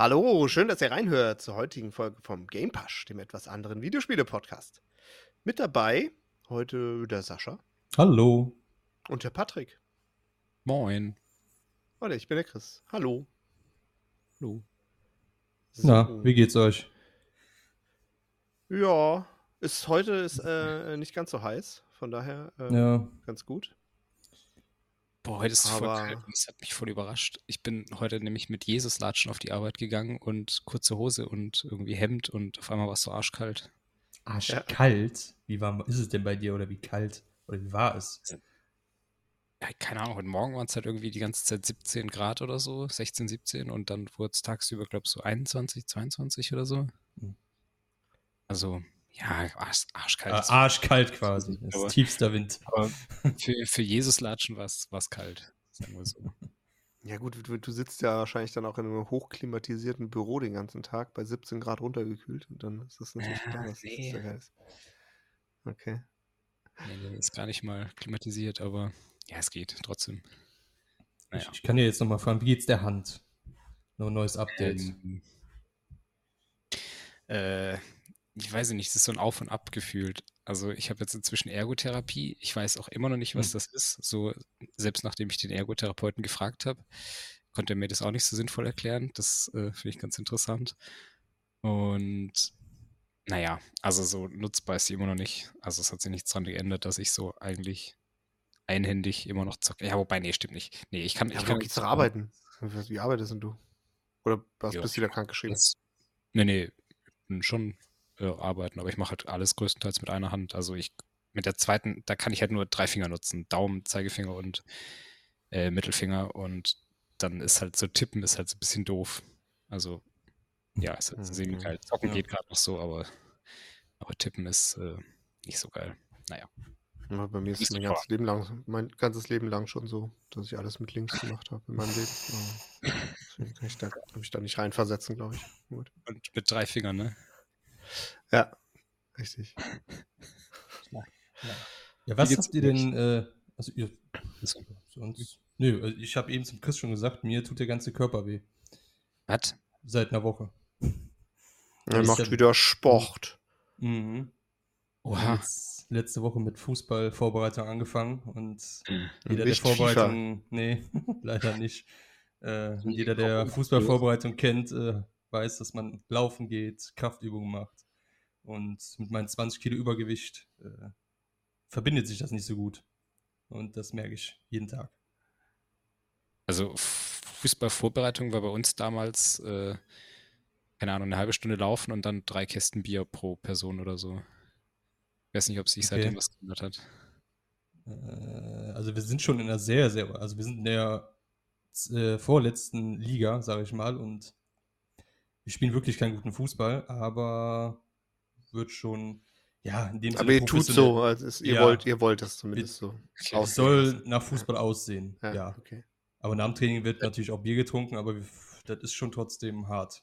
Hallo, schön, dass ihr reinhört zur heutigen Folge vom Game Pass, dem etwas anderen Videospiele-Podcast. Mit dabei heute der Sascha Hallo. und der Patrick. Moin. Und ich bin der Chris. Hallo. Hallo. Na, wie geht's euch? Ja, ist heute ist äh, nicht ganz so heiß, von daher äh, Ja, ganz gut. Boah, heute ist es voll kalt und das hat mich voll überrascht. Ich bin heute nämlich mit Jesus-Latschen auf die Arbeit gegangen und kurze Hose und irgendwie Hemd und auf einmal war es so arschkalt. arschkalt. Wie warm ist es denn bei dir oder wie kalt? Oder wie war es? Ja, keine Ahnung, heute Morgen waren es halt irgendwie die ganze Zeit 17 Grad oder so, 16, 17 und dann wurde es tagsüber, glaube ich, so 21, 22 oder so. Hm. Also, ja, arsch, arschkalt. Ist- arschkalt quasi. Das Aber- ist tiefster Wind. Aber für, für Jesus-Latschen war es kalt, sagen wir so. Ja gut, du, du sitzt ja wahrscheinlich dann auch in einem hochklimatisierten Büro den ganzen Tag bei 17 Grad runtergekühlt und dann ist das natürlich klar, dass es nee. sehr geil ist. Okay. Nee, nee, ist gar nicht mal klimatisiert, aber ja, es geht trotzdem. Ich, Naja. ich kann dir jetzt nochmal fragen, wie geht's der Hand? Noch ein neues Update. Ähm, äh, ich weiß nicht, es ist so ein Auf und Ab gefühlt. Also ich habe jetzt inzwischen Ergotherapie. Ich weiß auch immer noch nicht, was Hm. das ist. So, selbst nachdem ich den Ergotherapeuten gefragt habe, konnte er mir das auch nicht so sinnvoll erklären. Das äh, finde ich ganz interessant. Und naja, also so nutzbar ist sie immer noch nicht. Also es hat sich nichts dran geändert, dass ich so eigentlich einhändig immer noch zocke. Ja, wobei, nee, stimmt nicht. Nee, ich kann, Ja, ich kann doch arbeiten. Wie arbeitest denn du? Oder was, Ja, bist du wieder krankgeschrieben? Das, nee, nee, bin schon äh, arbeiten, aber ich mache halt alles größtenteils mit einer Hand. Also ich mit der zweiten, da kann ich halt nur drei Finger nutzen. Daumen, Zeigefinger und äh, Mittelfinger und dann ist halt so tippen ist halt so ein bisschen doof. Also ja, ist halt Mhm. semi-geil. Zocken Ja. geht gerade noch so, aber, aber tippen ist äh, nicht so geil. Naja. Ja, bei mir ist es mein ganzes Leben lang, mein ganzes Leben lang schon so, dass ich alles mit links gemacht habe in meinem Leben. Deswegen kann ich da, kann mich da nicht reinversetzen, glaube ich. Gut. Und mit drei Fingern, ne? Ja, richtig. Ja, was habt ihr denn, äh, also ihr, So. sonst, nö, also ich habe eben zum Chris schon gesagt, mir tut der ganze Körper weh. Was? Seit einer Woche. Er macht ja- wieder Sport. Mhm. Oha. Jetzt letzte Woche mit Fußballvorbereitung angefangen und Mhm. jeder der Nicht FIFA. Vorbereitung, nee, leider nicht. Äh, jeder, der Fußballvorbereitung kennt, äh, weiß, dass man laufen geht, Kraftübungen macht. Und mit meinem 20 Kilo Übergewicht äh, verbindet sich das nicht so gut. Und das merke ich jeden Tag. Also Fußballvorbereitung war bei uns damals, äh, keine Ahnung, eine halbe Stunde laufen und dann drei Kästen Bier pro Person oder so. Ich weiß nicht, ob sich Okay. seitdem was geändert hat. Äh, also wir sind schon in einer sehr, sehr, also wir sind in der äh, vorletzten Liga, sage ich mal, und wir spielen wirklich keinen guten Fußball, aber wird schon, ja, in dem Aber Sinne ihr tut so, als ist, ihr, Ja. wollt, ihr wollt das zumindest so. Es soll lassen. nach Fußball aussehen, Ja, ja. okay. Aber nach dem Training wird natürlich auch Bier getrunken, aber wir, das ist schon trotzdem hart.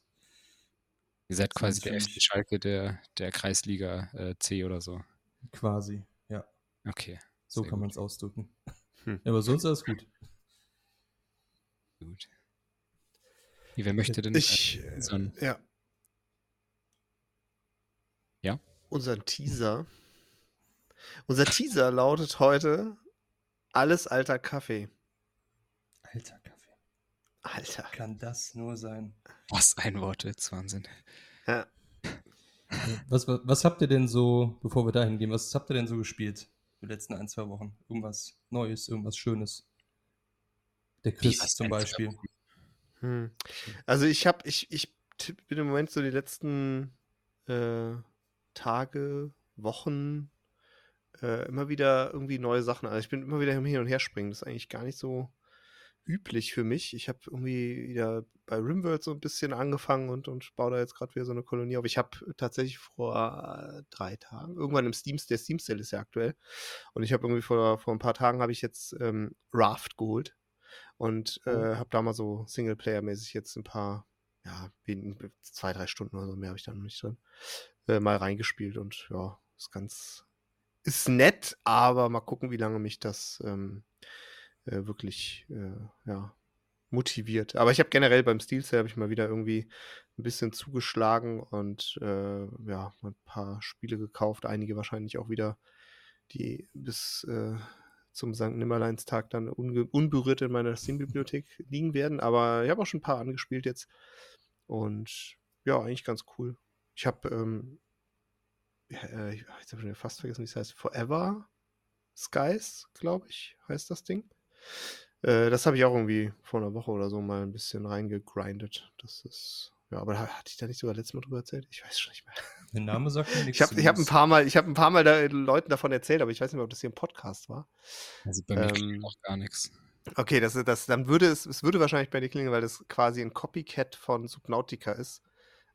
Ihr seid quasi der FC Schalke der, der Kreisliga äh, C oder so. Quasi, ja. Okay. So kann man es ausdrücken. Hm. Ja, aber sonst alles gut. Gut. Wer möchte denn Ich, äh, so ein- ja. Ja? Unser Teaser. Unser Teaser lautet heute alles alter Kaffee. Alter Kaffee. Alter. Kann das nur sein? was ein Wortwitz, Wahnsinn. Ja. Was, was, was habt ihr denn so, bevor wir dahin gehen, was habt ihr denn so gespielt die letzten ein, zwei Wochen? Irgendwas Neues, irgendwas Schönes? Der Chris was zum Beispiel. Hm. Also ich habe, ich, ich bin im Moment so die letzten äh, Tage, Wochen äh, immer wieder irgendwie neue Sachen. Also ich bin immer wieder im Hin und Her springen. Das ist eigentlich gar nicht so üblich für mich. Ich habe irgendwie wieder bei Rimworld so ein bisschen angefangen und, und baue da jetzt gerade wieder so eine Kolonie auf. Ich habe tatsächlich vor drei Tagen, irgendwann im Steam, der Steam Sale ist ja aktuell. Und ich habe irgendwie vor, vor ein paar Tagen habe ich jetzt ähm, Raft geholt und äh, Oh. habe da mal so Singleplayer-mäßig jetzt ein paar, ja, zwei, drei Stunden oder so, mehr habe ich da noch nicht drin, äh, mal reingespielt und ja, ist ganz, ist nett, aber mal gucken, wie lange mich das ähm, äh, wirklich, äh, ja, motiviert. Aber ich habe generell beim Steelset habe ich mal wieder irgendwie ein bisschen zugeschlagen und äh, ja, ein paar Spiele gekauft, einige wahrscheinlich auch wieder, die bis äh, zum St. Nimmerleinstag dann unberührt in meiner Steam-Bibliothek liegen werden. Aber ich habe auch schon ein paar angespielt jetzt. Und ja, eigentlich ganz cool. Ich habe, ähm, äh, ich habe schon fast vergessen, wie es heißt, Forever Skies, glaube ich, heißt das Ding. Äh, das habe ich auch irgendwie vor einer Woche oder so mal ein bisschen reingegrindet. Das ist ja, aber hatte ich da nicht sogar letztes Mal drüber erzählt? Ich weiß schon nicht mehr. Der Name sagt mir nichts. Ich habe hab ein paar Mal, ich habe ein paar Mal da Leuten davon erzählt, aber ich weiß nicht mehr, ob das hier ein Podcast war. Also bei mir ähm, auch gar nichts. Okay, das, das, dann würde es, es würde wahrscheinlich bei dir klingen, weil das quasi ein Copycat von Subnautica ist,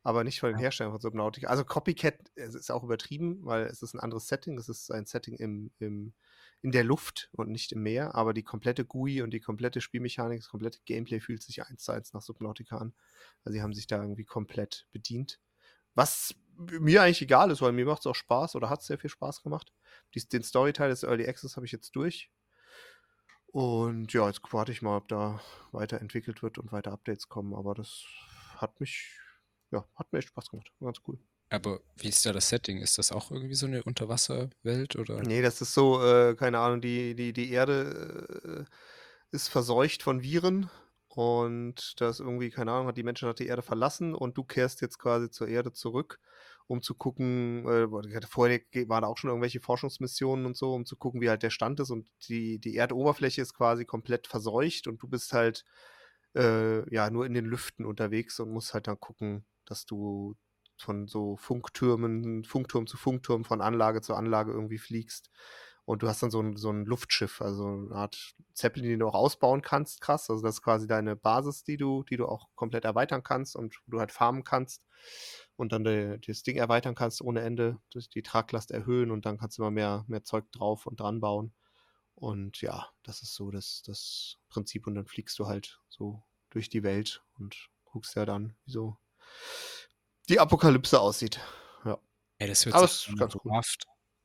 aber nicht von den Herstellern von Subnautica. Also Copycat ist auch übertrieben, weil es ist ein anderes Setting. Es ist ein Setting im, im in der Luft und nicht im Meer, aber die komplette GUI und die komplette Spielmechanik, das komplette Gameplay fühlt sich eins zu eins nach Subnautica an. Also sie haben sich da irgendwie komplett bedient. Was mir eigentlich egal ist, weil mir macht es auch Spaß oder hat sehr viel Spaß gemacht. Dies, den Storyteil des Early Access habe ich jetzt durch. Und ja, jetzt warte ich mal, ob da weiterentwickelt wird und weiter Updates kommen. Aber das hat mich, ja, hat mir echt Spaß gemacht. Ganz cool. Aber wie ist da das Setting? Ist das auch irgendwie so eine Unterwasserwelt oder? Nee, das ist so, äh, keine Ahnung, die, die, die Erde äh, ist verseucht von Viren und das irgendwie, keine Ahnung, hat die Menschen hat die Erde verlassen und du kehrst jetzt quasi zur Erde zurück, um zu gucken, äh, vorher waren auch schon irgendwelche Forschungsmissionen und so, um zu gucken, wie halt der Stand ist und die, die Erdoberfläche ist quasi komplett verseucht und du bist halt äh, ja nur in den Lüften unterwegs und musst halt dann gucken, dass du von so Funktürmen, Funkturm zu Funkturm, von Anlage zu Anlage irgendwie fliegst. Und du hast dann so ein, so ein Luftschiff, also eine Art Zeppelin, den du auch ausbauen kannst, krass. Also das ist quasi deine Basis, die du, die du auch komplett erweitern kannst und wo du halt farmen kannst und dann de, das Ding erweitern kannst ohne Ende, die Traglast erhöhen und dann kannst du immer mehr, mehr Zeug drauf und dran bauen. Und ja, das ist so das, das Prinzip. Und dann fliegst du halt so durch die Welt und guckst ja dann, wie so die Apokalypse aussieht. Ja. Ey, das hört sich ganz cool.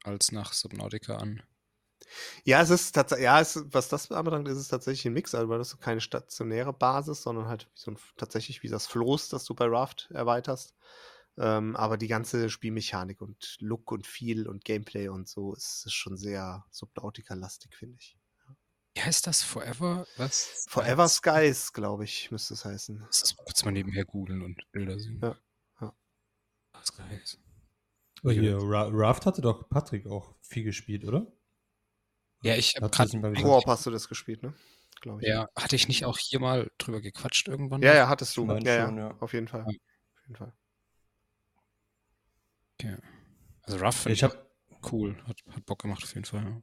als nach Subnautica an. Ja, es ist tatsächlich, ja, es, was das anbelangt, ist es tatsächlich ein Mix, also weil das keine stationäre Basis, sondern halt wie so ein, tatsächlich wie das Floß, das du bei Raft erweiterst. Ähm, aber die ganze Spielmechanik und Look und Feel und Gameplay und so ist, ist schon sehr Subnautica-lastig, finde ich. Wie heißt das? Forever? Was? Forever Skies, glaube ich, müsste es heißen. Das kurz mal nebenher googeln und Bilder sehen. Ja. Skies. Oh, hier, Raft hatte doch Patrick auch viel gespielt, oder? Ja, ich habe gerade. Koop hast du das gespielt, ne? Glaube ich. Ja, hatte ich nicht auch hier mal drüber gequatscht irgendwann? Ja, ja, hattest du. Ja, schon, ja, auf jeden Fall. Ja. Auf jeden Fall. Okay. Also Rough ich hab, cool, hat, hat Bock gemacht auf jeden Fall. Ja.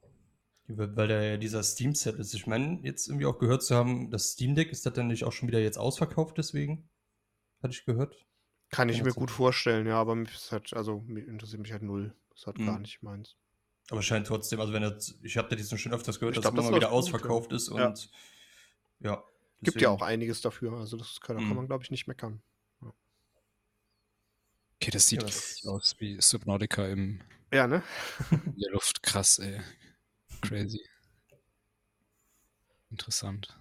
Weil da ja dieser Steam-Set ist. Ich meine, jetzt irgendwie auch gehört zu haben, das Steam Deck ist das dann nicht auch schon wieder jetzt ausverkauft, deswegen? Hatte ich gehört. Kann ich mir gut vorstellen, ja, aber mich halt, also mich interessiert mich halt null. Das ist halt mhm. gar nicht meins. Aber scheint trotzdem, also wenn das, ich habe da diesen schon öfters gehört, ich dass es immer wieder ausverkauft gut, ist und ja. ja Gibt ja auch einiges dafür, also das kann, mhm. kann man, glaube ich, nicht meckern. Okay, das sieht ja, das aus wie Subnautica im ja, ne? in der Luft, krass, ey. Crazy. Interessant.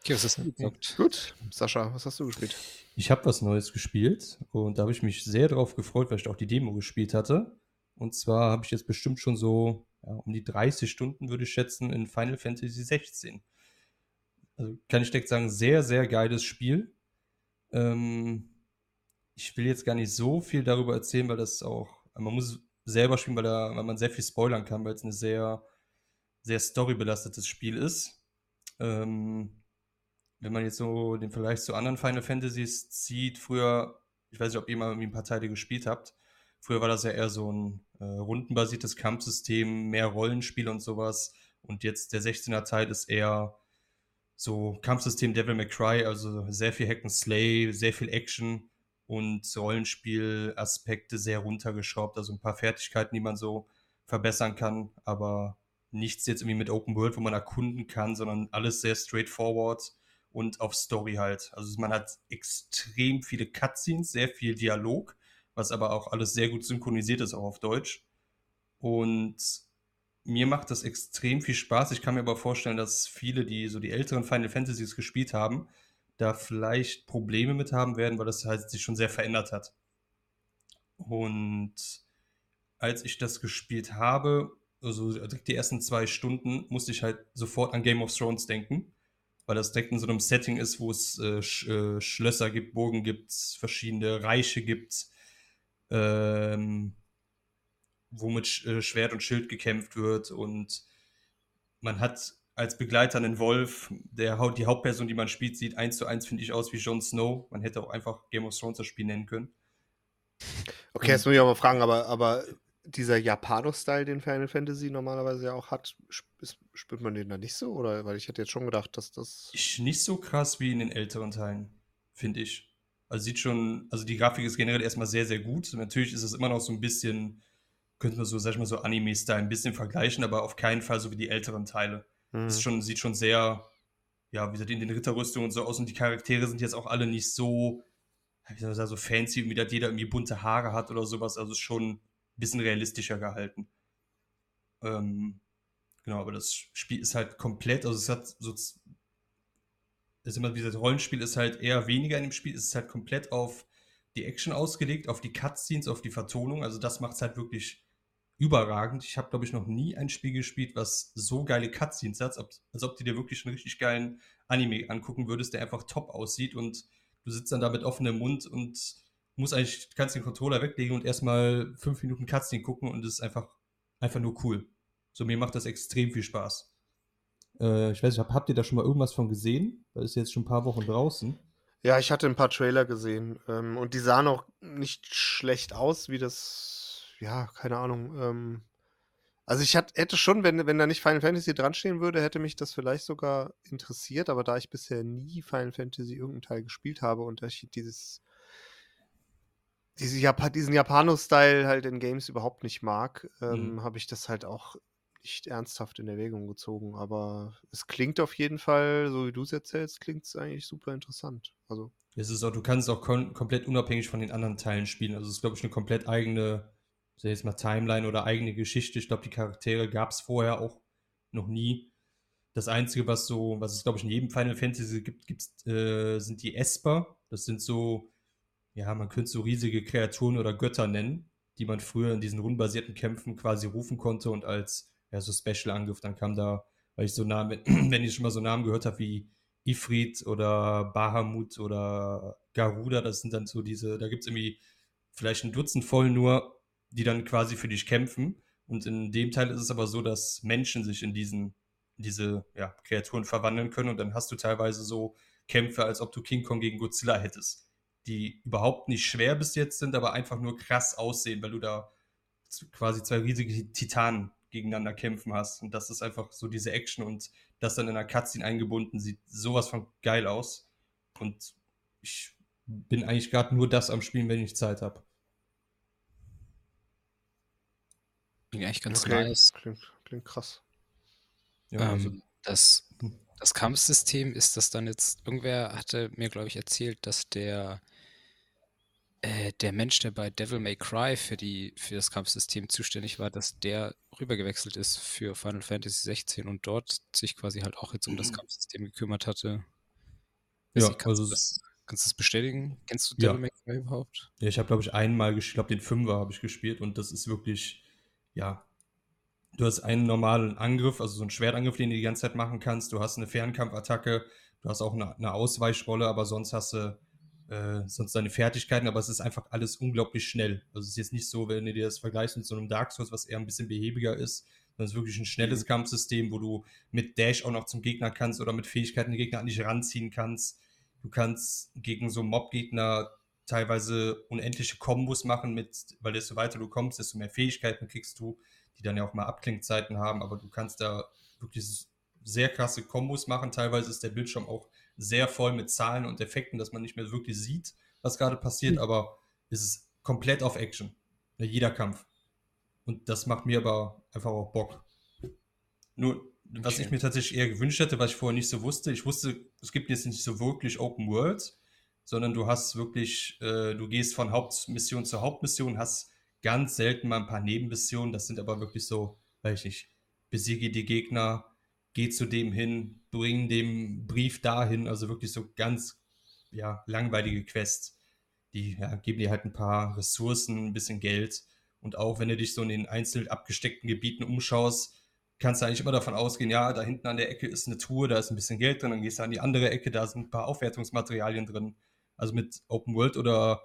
Okay, was hast du gezockt? Gut, Sascha, was hast du gespielt? Ich habe was Neues gespielt und da habe ich mich sehr drauf gefreut, weil ich auch die Demo gespielt hatte. Und zwar habe ich jetzt bestimmt schon so ja, um die 30 Stunden, würde ich schätzen, in Final Fantasy 16. Also kann ich direkt sagen, sehr, sehr geiles Spiel. Ähm, ich will jetzt gar nicht so viel darüber erzählen, weil das auch, man muss selber spielen, weil, da, weil man sehr viel spoilern kann, weil es ein sehr, sehr storybelastetes Spiel ist. Ähm, wenn man jetzt so den Vergleich zu anderen Final Fantasies zieht, früher, ich weiß nicht, ob ihr mal irgendwie ein paar Teile gespielt habt, früher war das ja eher so ein äh, rundenbasiertes Kampfsystem, mehr Rollenspiel und sowas. Und jetzt der 16er Teil ist eher so Kampfsystem Devil May Cry, also sehr viel Hack and Slay, sehr viel Action und Rollenspielaspekte sehr runtergeschraubt, also ein paar Fertigkeiten, die man so verbessern kann, aber nichts jetzt irgendwie mit Open World, wo man erkunden kann, sondern alles sehr straightforward und auf Story halt. Also man hat extrem viele Cutscenes, sehr viel Dialog, was aber auch alles sehr gut synchronisiert ist, auch auf Deutsch. Und mir macht das extrem viel Spaß. Ich kann mir aber vorstellen, dass viele, die so die älteren Final Fantasies gespielt haben, da vielleicht Probleme mit haben werden, weil das halt sich schon sehr verändert hat. Und als ich das gespielt habe, also direkt die ersten zwei Stunden, musste ich halt sofort an Game of Thrones denken, weil das direkt in so einem Setting ist, wo es äh, Sch äh, Schlösser gibt, Burgen gibt, verschiedene Reiche gibt, ähm, wo mit äh, Schwert und Schild gekämpft wird und man hat als Begleiter einen Wolf, der die Hauptperson, die man spielt, sieht eins zu eins, finde ich, aus wie Jon Snow. Man hätte auch einfach Game of Thrones das Spiel nennen können. Okay, jetzt muss ich auch mal fragen, aber, aber dieser Japano-Style, den Final Fantasy normalerweise ja auch hat, spürt man den da nicht so? Oder weil ich hätte jetzt schon gedacht, dass das. Ist nicht so krass wie in den älteren Teilen, finde ich. Also sieht schon, also die Grafik ist generell erstmal sehr, sehr gut. Natürlich ist es immer noch so ein bisschen, könnte man so, sag ich mal, so Anime-Style ein bisschen vergleichen, aber auf keinen Fall so wie die älteren Teile. Mhm. Es schon, sieht schon sehr, ja, wie gesagt, in den Ritterrüstungen und so aus und die Charaktere sind jetzt auch alle nicht so, wie soll ich sagen, so fancy, wie das jeder irgendwie bunte Haare hat oder sowas. Also ist schon ein bisschen realistischer gehalten. Ähm, genau, aber das Spiel ist halt komplett, also es hat so ist immer dieses Rollenspiel ist halt eher weniger in dem Spiel, es ist halt komplett auf die Action ausgelegt, auf die Cutscenes, auf die Vertonung. Also das macht es halt wirklich überragend. Ich habe, glaube ich, noch nie ein Spiel gespielt, was so geile Cutscenes hat, als, ob du dir wirklich einen richtig geilen Anime angucken würdest, der einfach top aussieht und du sitzt dann da mit offenem Mund und musst eigentlich, kannst den Controller weglegen und erstmal fünf Minuten Cutscene gucken und es ist einfach, einfach nur cool. So, mir macht das extrem viel Spaß. Äh, ich weiß nicht, habt ihr da schon mal irgendwas von gesehen? Es ist jetzt schon ein paar Wochen draußen. Ja, ich hatte ein paar Trailer gesehen ähm, und die sahen auch nicht schlecht aus, wie das, ja, keine Ahnung. Ähm, also ich hat, hätte schon, wenn, wenn da nicht Final Fantasy dran stehen würde, hätte mich das vielleicht sogar interessiert, aber da ich bisher nie Final Fantasy irgendeinen Teil gespielt habe und ich dieses, diese Jap diesen Japano-Style halt in Games überhaupt nicht mag, ähm, mhm. habe ich das halt auch nicht ernsthaft in Erwägung gezogen, aber es klingt auf jeden Fall, so wie du es erzählst, klingt es eigentlich super interessant. Also. Es ist auch, du kannst auch komplett unabhängig von den anderen Teilen spielen. Also es ist, glaube ich, eine komplett eigene, sag jetzt mal, Timeline oder eigene Geschichte. Ich glaube, die Charaktere gab es vorher auch noch nie. Das Einzige, was so, was es, glaube ich, in jedem Final Fantasy gibt, gibt's, äh, sind die Esper. Das sind so, ja, man könnte so riesige Kreaturen oder Götter nennen, die man früher in diesen rundenbasierten Kämpfen quasi rufen konnte und als ja, so Special-Angriff. Dann kam da, weil ich so Namen, wenn ich schon mal so Namen gehört habe wie Ifrit oder Bahamut oder Garuda, das sind dann so diese, da gibt es irgendwie vielleicht ein Dutzend voll nur, die dann quasi für dich kämpfen. Und in dem Teil ist es aber so, dass Menschen sich in diesen, diese ja, Kreaturen verwandeln können und dann hast du teilweise so Kämpfe, als ob du King Kong gegen Godzilla hättest, die überhaupt nicht schwer bis jetzt sind, aber einfach nur krass aussehen, weil du da quasi zwei riesige Titanen gegeneinander kämpfen hast. Und das ist einfach so diese Action und das dann in einer Cutscene eingebunden sieht sowas von geil aus. Und ich bin eigentlich gerade nur das am Spielen, wenn ich Zeit habe. Klingt eigentlich ganz okay. nice. Klingt, klingt krass. Ja, ähm, also, das, hm. das Kampfsystem ist das dann jetzt, irgendwer hatte mir, glaube ich, erzählt, dass der äh, der Mensch, der bei Devil May Cry für, die, für das Kampfsystem zuständig war, dass der rübergewechselt ist für Final Fantasy 16 und dort sich quasi halt auch jetzt um das mhm. Kampfsystem gekümmert hatte. Ja, kannst, also du das, kannst du das bestätigen? Kennst du Devil ja. May Cry überhaupt? Ja, ich habe, glaube ich, einmal gespielt, ich glaube, den Fünfer habe ich gespielt und das ist wirklich, ja, du hast einen normalen Angriff, also so einen Schwertangriff, den du die ganze Zeit machen kannst. Du hast eine Fernkampfattacke, du hast auch eine, eine Ausweichrolle, aber sonst hast du äh, sonst seine Fertigkeiten, aber es ist einfach alles unglaublich schnell. Also es ist jetzt nicht so, wenn du dir das vergleichst mit so einem Dark Souls, was eher ein bisschen behäbiger ist, sondern es ist wirklich ein schnelles mhm. Kampfsystem, wo du mit Dash auch noch zum Gegner kannst oder mit Fähigkeiten den Gegner an dich ranziehen kannst. Du kannst gegen so Mob-Gegner teilweise unendliche Kombos machen, mit, weil desto weiter du kommst, desto mehr Fähigkeiten kriegst du, die dann ja auch mal Abklingzeiten haben, aber du kannst da wirklich sehr krasse Kombos machen. Teilweise ist der Bildschirm auch sehr voll mit Zahlen und Effekten, dass man nicht mehr wirklich sieht, was gerade passiert, mhm. aber es ist komplett auf Action. Jeder Kampf. Und das macht mir aber einfach auch Bock. Nur, was okay. ich mir tatsächlich eher gewünscht hätte, was ich vorher nicht so wusste, ich wusste, es gibt jetzt nicht so wirklich Open World, sondern du hast wirklich, äh, du gehst von Hauptmission zu Hauptmission, hast ganz selten mal ein paar Nebenmissionen, das sind aber wirklich so, weiß ich nicht, besiege die Gegner, geh zu dem hin, bring den Brief dahin, also wirklich so ganz ja, langweilige Quests. Die ja, geben dir halt ein paar Ressourcen, ein bisschen Geld. Und auch wenn du dich so in den einzeln abgesteckten Gebieten umschaust, kannst du eigentlich immer davon ausgehen, ja, da hinten an der Ecke ist eine Tour, da ist ein bisschen Geld drin, dann gehst du an die andere Ecke, da sind ein paar Aufwertungsmaterialien drin. Also mit Open World oder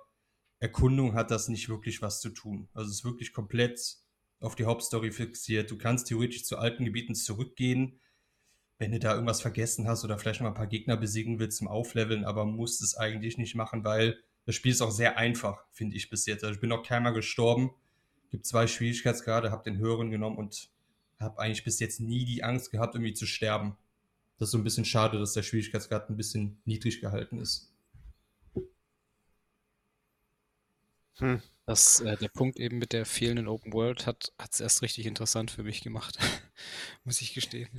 Erkundung hat das nicht wirklich was zu tun. Also es ist wirklich komplett auf die Hauptstory fixiert. Du kannst theoretisch zu alten Gebieten zurückgehen, wenn du da irgendwas vergessen hast oder vielleicht mal ein paar Gegner besiegen willst zum Aufleveln, aber musst es eigentlich nicht machen, weil das Spiel ist auch sehr einfach, finde ich bis jetzt. Also ich bin noch keinmal gestorben. Gibt zwei Schwierigkeitsgrade, habe den höheren genommen und habe eigentlich bis jetzt nie die Angst gehabt, irgendwie zu sterben. Das ist so ein bisschen schade, dass der Schwierigkeitsgrad ein bisschen niedrig gehalten ist. Hm. Das, äh, der Punkt eben mit der fehlenden Open World hat es erst richtig interessant für mich gemacht, muss ich gestehen.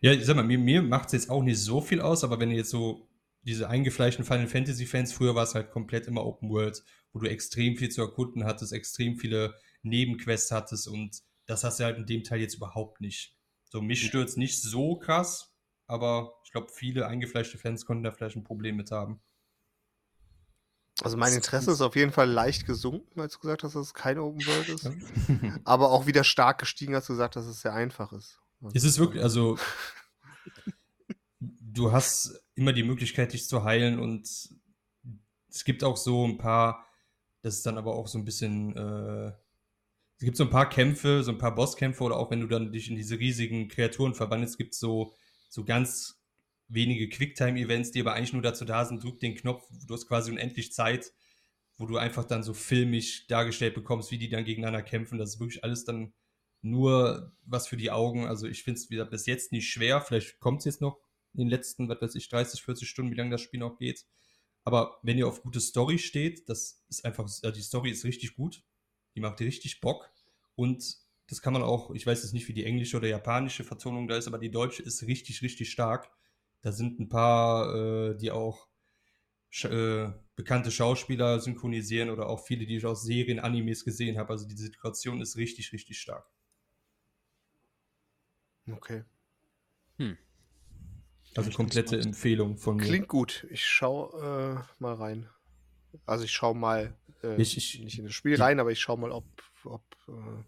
Ja, ich sag mal, mir, mir macht es jetzt auch nicht so viel aus, aber wenn ihr jetzt so diese eingefleischten Final Fantasy Fans, früher war es halt komplett immer Open World, wo du extrem viel zu erkunden hattest, extrem viele Nebenquests hattest und das hast du halt in dem Teil jetzt überhaupt nicht. So, mich stört es nicht so krass, aber ich glaube, viele eingefleischte Fans konnten da vielleicht ein Problem mit haben. Also mein Interesse ist auf jeden Fall leicht gesunken, als du gesagt hast, dass es keine Open World ist. aber auch wieder stark gestiegen, als du gesagt hast, dass es sehr einfach ist. Es ist wirklich, also du hast immer die Möglichkeit, dich zu heilen und es gibt auch so ein paar, das ist dann aber auch so ein bisschen, äh, es gibt so ein paar Kämpfe, so ein paar Bosskämpfe oder auch wenn du dann dich in diese riesigen Kreaturen verwandelst, gibt es so, so ganz wenige Quicktime-Events, die aber eigentlich nur dazu da sind, drück den Knopf, du hast quasi unendlich Zeit, wo du einfach dann so filmisch dargestellt bekommst, wie die dann gegeneinander kämpfen. Das ist wirklich alles dann nur was für die Augen. Also ich finde es wieder bis jetzt nicht schwer. Vielleicht kommt es jetzt noch in den letzten, was weiß ich, 30, 40 Stunden, wie lange das Spiel noch geht. Aber wenn ihr auf gute Story steht, das ist einfach, also die Story ist richtig gut. Die macht richtig Bock. Und das kann man auch, ich weiß jetzt nicht, wie die englische oder japanische Vertonung da ist, aber die deutsche ist richtig, richtig stark. Da sind ein paar, äh, die auch äh, bekannte Schauspieler synchronisieren oder auch viele, die ich aus Serien, Animes gesehen habe. Also die Situation ist richtig, richtig stark. Okay. Hm. Also komplette Empfehlung von mir. Klingt gut. Ich schau äh, mal rein. Also ich schau mal äh, ich, ich, nicht in das Spiel rein, aber ich schau mal, ob, ob äh,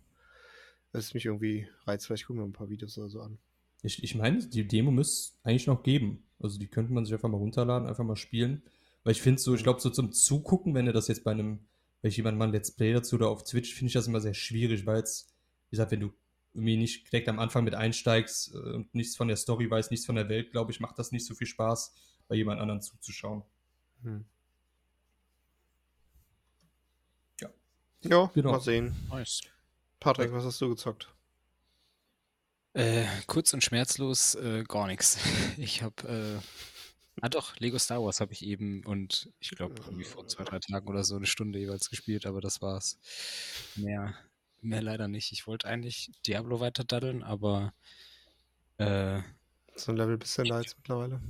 es mich irgendwie reizt. Vielleicht gucken wir ein paar Videos oder so an. Ich, ich meine, die Demo müsste eigentlich noch geben. Also die könnte man sich einfach mal runterladen, einfach mal spielen. Weil ich finde so, ich glaube, so zum Zugucken, wenn du das jetzt bei einem, wenn ich jemand mal ein Let's Play dazu oder auf Twitch, finde ich das immer sehr schwierig, weil es, wie gesagt, wenn du irgendwie nicht direkt am Anfang mit einsteigst äh, und nichts von der Story weißt, nichts von der Welt, glaube ich, macht das nicht so viel Spaß, bei jemand anderen zuzuschauen. Hm. Ja. Ja, genau. mal sehen. Nice. Patrick, was hast du gezockt? Äh, kurz und schmerzlos äh, gar nichts. Ich habe, äh, ah doch, Lego Star Wars habe ich eben und ich glaube vor zwei, drei Tagen oder so eine Stunde jeweils gespielt, aber das war's. Mehr, mehr leider nicht. Ich wollte eigentlich Diablo weiter daddeln, aber äh, so ein Level bist du da jetzt mittlerweile?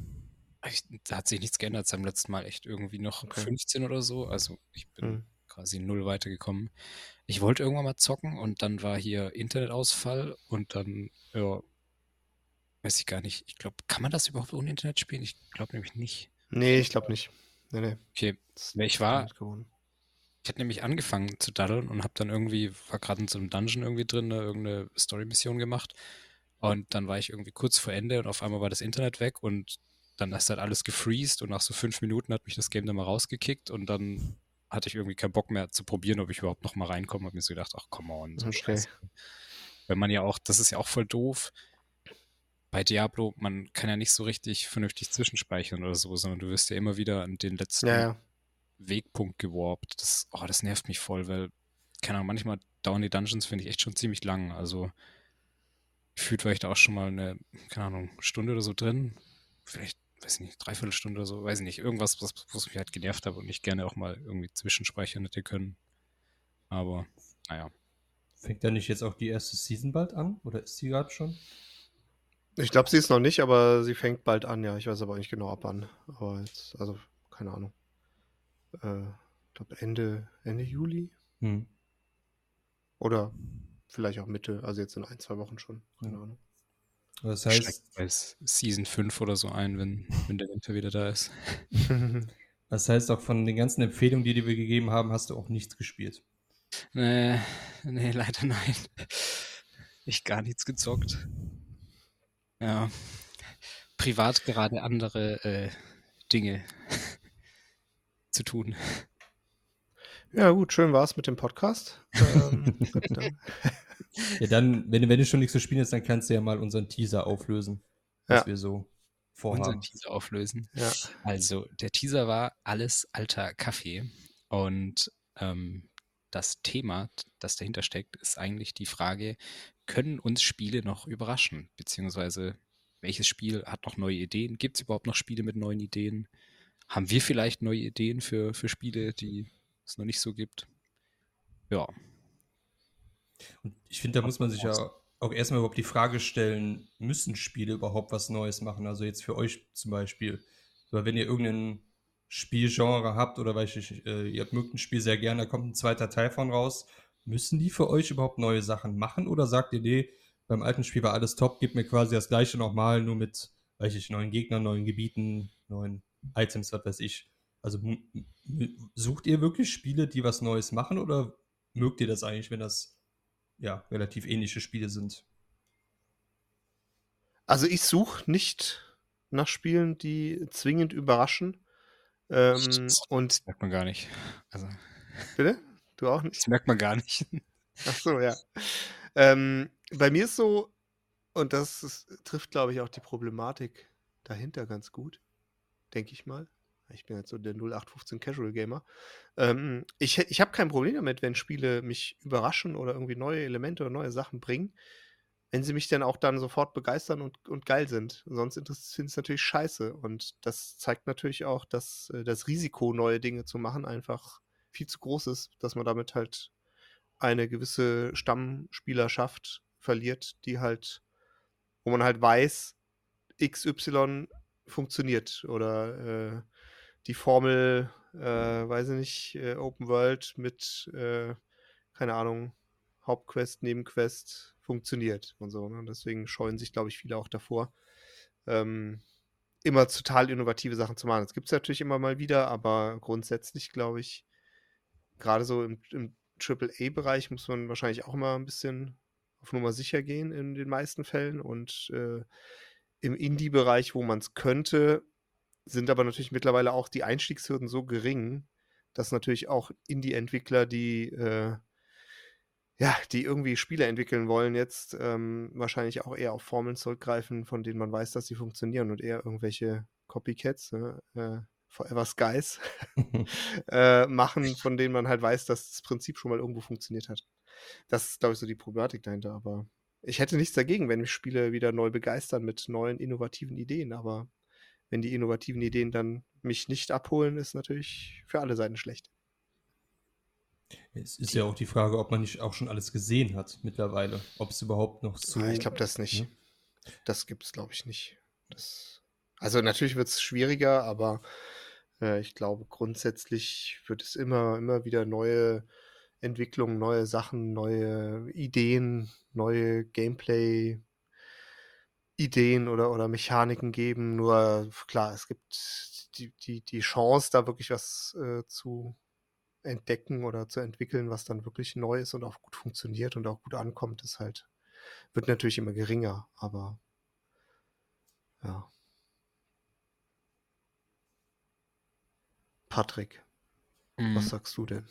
Ich, da hat sich nichts geändert seit dem letzten Mal. Echt irgendwie noch okay. 15 oder so. Also ich bin hm. Quasi null weitergekommen ich wollte irgendwann mal zocken und dann war hier Internetausfall und dann, ja, weiß ich gar nicht. Ich glaube, kann man das überhaupt ohne Internet spielen? Ich glaube nämlich nicht. Nee, ich glaube nicht. Nee, nee. Okay, ich war, ich hatte nämlich angefangen zu daddeln und habe dann irgendwie, war gerade in so einem Dungeon irgendwie drin, ne, irgendeine Story-Mission gemacht und dann war ich irgendwie kurz vor Ende und auf einmal war das Internet weg und dann ist halt alles gefreezed und nach so fünf Minuten hat mich das Game dann mal rausgekickt und dann hatte ich irgendwie keinen Bock mehr zu probieren, ob ich überhaupt noch mal reinkomme. Habe mir so gedacht, ach, come on, so okay. Scheiße. Wenn man ja auch, das ist ja auch voll doof. Bei Diablo, man kann ja nicht so richtig vernünftig zwischenspeichern oder so, sondern du wirst ja immer wieder an den letzten ja, ja. Wegpunkt gewarpt. Das, oh, das nervt mich voll, weil, keine Ahnung, manchmal dauern die Dungeons, finde ich, echt schon ziemlich lang. Also, gefühlt war ich da auch schon mal eine, keine Ahnung, Stunde oder so drin. Vielleicht weiß nicht, dreiviertel Stunde oder so, weiß ich nicht, irgendwas, was, was mich halt genervt hat und ich gerne auch mal irgendwie zwischenspeichern hätte können. Aber, naja. Fängt da nicht jetzt auch die erste Season bald an? Oder ist sie gerade schon? Ich glaube, sie ist noch nicht, aber sie fängt bald an, ja. Ich weiß aber nicht genau ab wann. Aber jetzt, also, keine Ahnung. Äh, ich glaube Ende, Ende Juli. Hm. Oder vielleicht auch Mitte, also jetzt in ein, zwei Wochen schon. Keine Ahnung. Das heißt, bei Season 5 oder so ein, wenn, wenn der Winter wieder da ist. das heißt auch von den ganzen Empfehlungen, die, die wir gegeben haben, hast du auch nichts gespielt. Nee, nee, leider nein. Ich gar nichts gezockt. Ja. Privat gerade andere äh, Dinge zu tun. Ja, gut, schön war es mit dem Podcast. ähm, dann, Ja, dann, wenn, du- wenn du schon nichts zu spielen hast, dann kannst du ja mal unseren Teaser auflösen, was Ja. wir so Unseren vorhaben. Teaser auflösen. ja. Also, der Teaser war alles alter Kaffee. Und ähm, das Thema, das dahinter steckt, ist eigentlich die Frage, können uns Spiele noch überraschen? Beziehungsweise, welches Spiel hat noch neue Ideen? Gibt es überhaupt noch Spiele mit neuen Ideen? Haben wir vielleicht neue Ideen für, für Spiele, die es noch nicht so gibt? Ja. Und ich finde, da muss man sich ja auch erstmal überhaupt die Frage stellen, müssen Spiele überhaupt was Neues machen? Also jetzt für euch zum Beispiel. Weil wenn ihr irgendein Spielgenre habt oder weiß ich, äh, ihr mögt ein Spiel sehr gerne, da kommt ein zweiter Teil von raus, müssen die für euch überhaupt neue Sachen machen? Oder sagt ihr, nee, beim alten Spiel war alles top, gib mir quasi das gleiche nochmal, nur mit, weiß ich, neuen Gegnern, neuen Gebieten, neuen Items, was weiß ich. Also sucht ihr wirklich Spiele, die was Neues machen oder mögt ihr das eigentlich, wenn das ja relativ ähnliche Spiele sind? Also ich suche nicht nach Spielen, die zwingend überraschen. Ähm, Das und merkt man gar nicht. Also, bitte? Du auch nicht? das merkt man gar nicht. Ach so, ja. Ähm, bei mir ist so, und das ist, trifft, glaube ich, auch die Problematik dahinter ganz gut, denke ich mal. Ich bin jetzt so der 0815 Casual Gamer. Ähm, ich ich habe kein Problem damit, wenn Spiele mich überraschen oder irgendwie neue Elemente oder neue Sachen bringen, wenn sie mich dann auch dann sofort begeistern und, und geil sind. Sonst finde ich es natürlich scheiße. Und das zeigt natürlich auch, dass äh, das Risiko, neue Dinge zu machen, einfach viel zu groß ist, dass man damit halt eine gewisse Stammspielerschaft verliert, die halt, wo man halt weiß, XY funktioniert oder äh, die Formel, äh, weiß ich nicht, äh, Open World mit, äh, keine Ahnung, Hauptquest, Nebenquest funktioniert und so. Ne? Deswegen scheuen sich, glaube ich, viele auch davor, ähm, immer total innovative Sachen zu machen. Das gibt es natürlich immer mal wieder, aber grundsätzlich, glaube ich, gerade so im, im AAA-Bereich muss man wahrscheinlich auch immer ein bisschen auf Nummer sicher gehen in den meisten Fällen. Und äh, im Indie-Bereich, wo man es könnte, sind aber natürlich mittlerweile auch die Einstiegshürden so gering, dass natürlich auch Indie-Entwickler, die äh, ja, die irgendwie Spiele entwickeln wollen, jetzt ähm, wahrscheinlich auch eher auf Formeln zurückgreifen, von denen man weiß, dass sie funktionieren und eher irgendwelche Copycats, ne? äh, Forever Skies, äh, machen, von denen man halt weiß, dass das Prinzip schon mal irgendwo funktioniert hat. Das ist, glaube ich, so die Problematik dahinter. Aber ich hätte nichts dagegen, wenn mich Spiele wieder neu begeistern mit neuen, innovativen Ideen. Aber wenn die innovativen Ideen dann mich nicht abholen, ist natürlich für alle Seiten schlecht. Es ist ja auch die Frage, ob man nicht auch schon alles gesehen hat mittlerweile. Ob es überhaupt noch so. Ah, ich glaube das nicht. ne? Das gibt es, glaube ich, nicht. Das, also natürlich wird es schwieriger, aber äh, ich glaube, grundsätzlich wird es immer, immer wieder neue Entwicklungen, neue Sachen, neue Ideen, neue Gameplay-Ideen oder, oder Mechaniken geben. Nur klar, es gibt die, die, die Chance, da wirklich was äh, zu entdecken oder zu entwickeln, was dann wirklich neu ist und auch gut funktioniert und auch gut ankommt, ist halt, wird natürlich immer geringer, aber ja. Patrick, was Mhm. sagst du denn?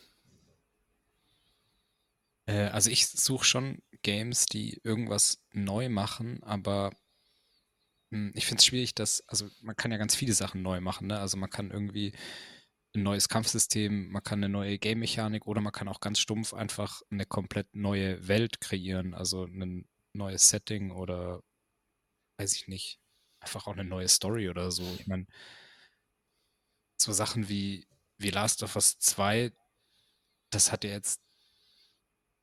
Äh, also ich suche schon Games, die irgendwas neu machen, aber ich finde es schwierig, dass, also man kann ja ganz viele Sachen neu machen, ne? Also man kann irgendwie ein neues Kampfsystem, man kann eine neue Game-Mechanik oder man kann auch ganz stumpf einfach eine komplett neue Welt kreieren, also ein neues Setting oder weiß ich nicht, einfach auch eine neue Story oder so. Ich meine, so Sachen wie, wie Last of Us 2, das hat ja jetzt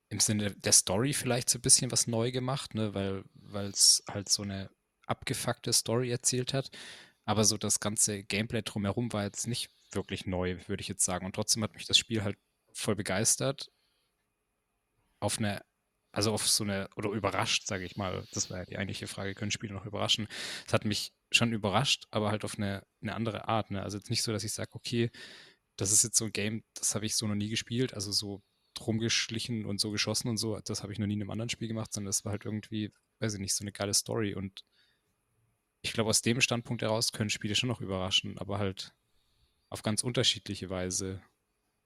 im Sinne der Story vielleicht so ein bisschen was neu gemacht, ne, weil es halt so eine abgefuckte Story erzählt hat. Aber so das ganze Gameplay drumherum war jetzt nicht wirklich neu, würde ich jetzt sagen. Und trotzdem hat mich das Spiel halt voll begeistert. Auf eine also auf so eine, oder überrascht, sage ich mal. Das war ja die eigentliche Frage, können Spiele noch überraschen? Es hat mich schon überrascht, aber halt auf eine, eine andere Art. Ne? Also jetzt nicht so, dass ich sage, okay, das ist jetzt so ein Game, das habe ich so noch nie gespielt, also so rumgeschlichen und so geschossen und so, das habe ich noch nie in einem anderen Spiel gemacht, sondern das war halt irgendwie, weiß ich nicht, so eine geile Story und ich glaube, aus dem Standpunkt heraus können Spiele schon noch überraschen, aber halt auf ganz unterschiedliche Weise.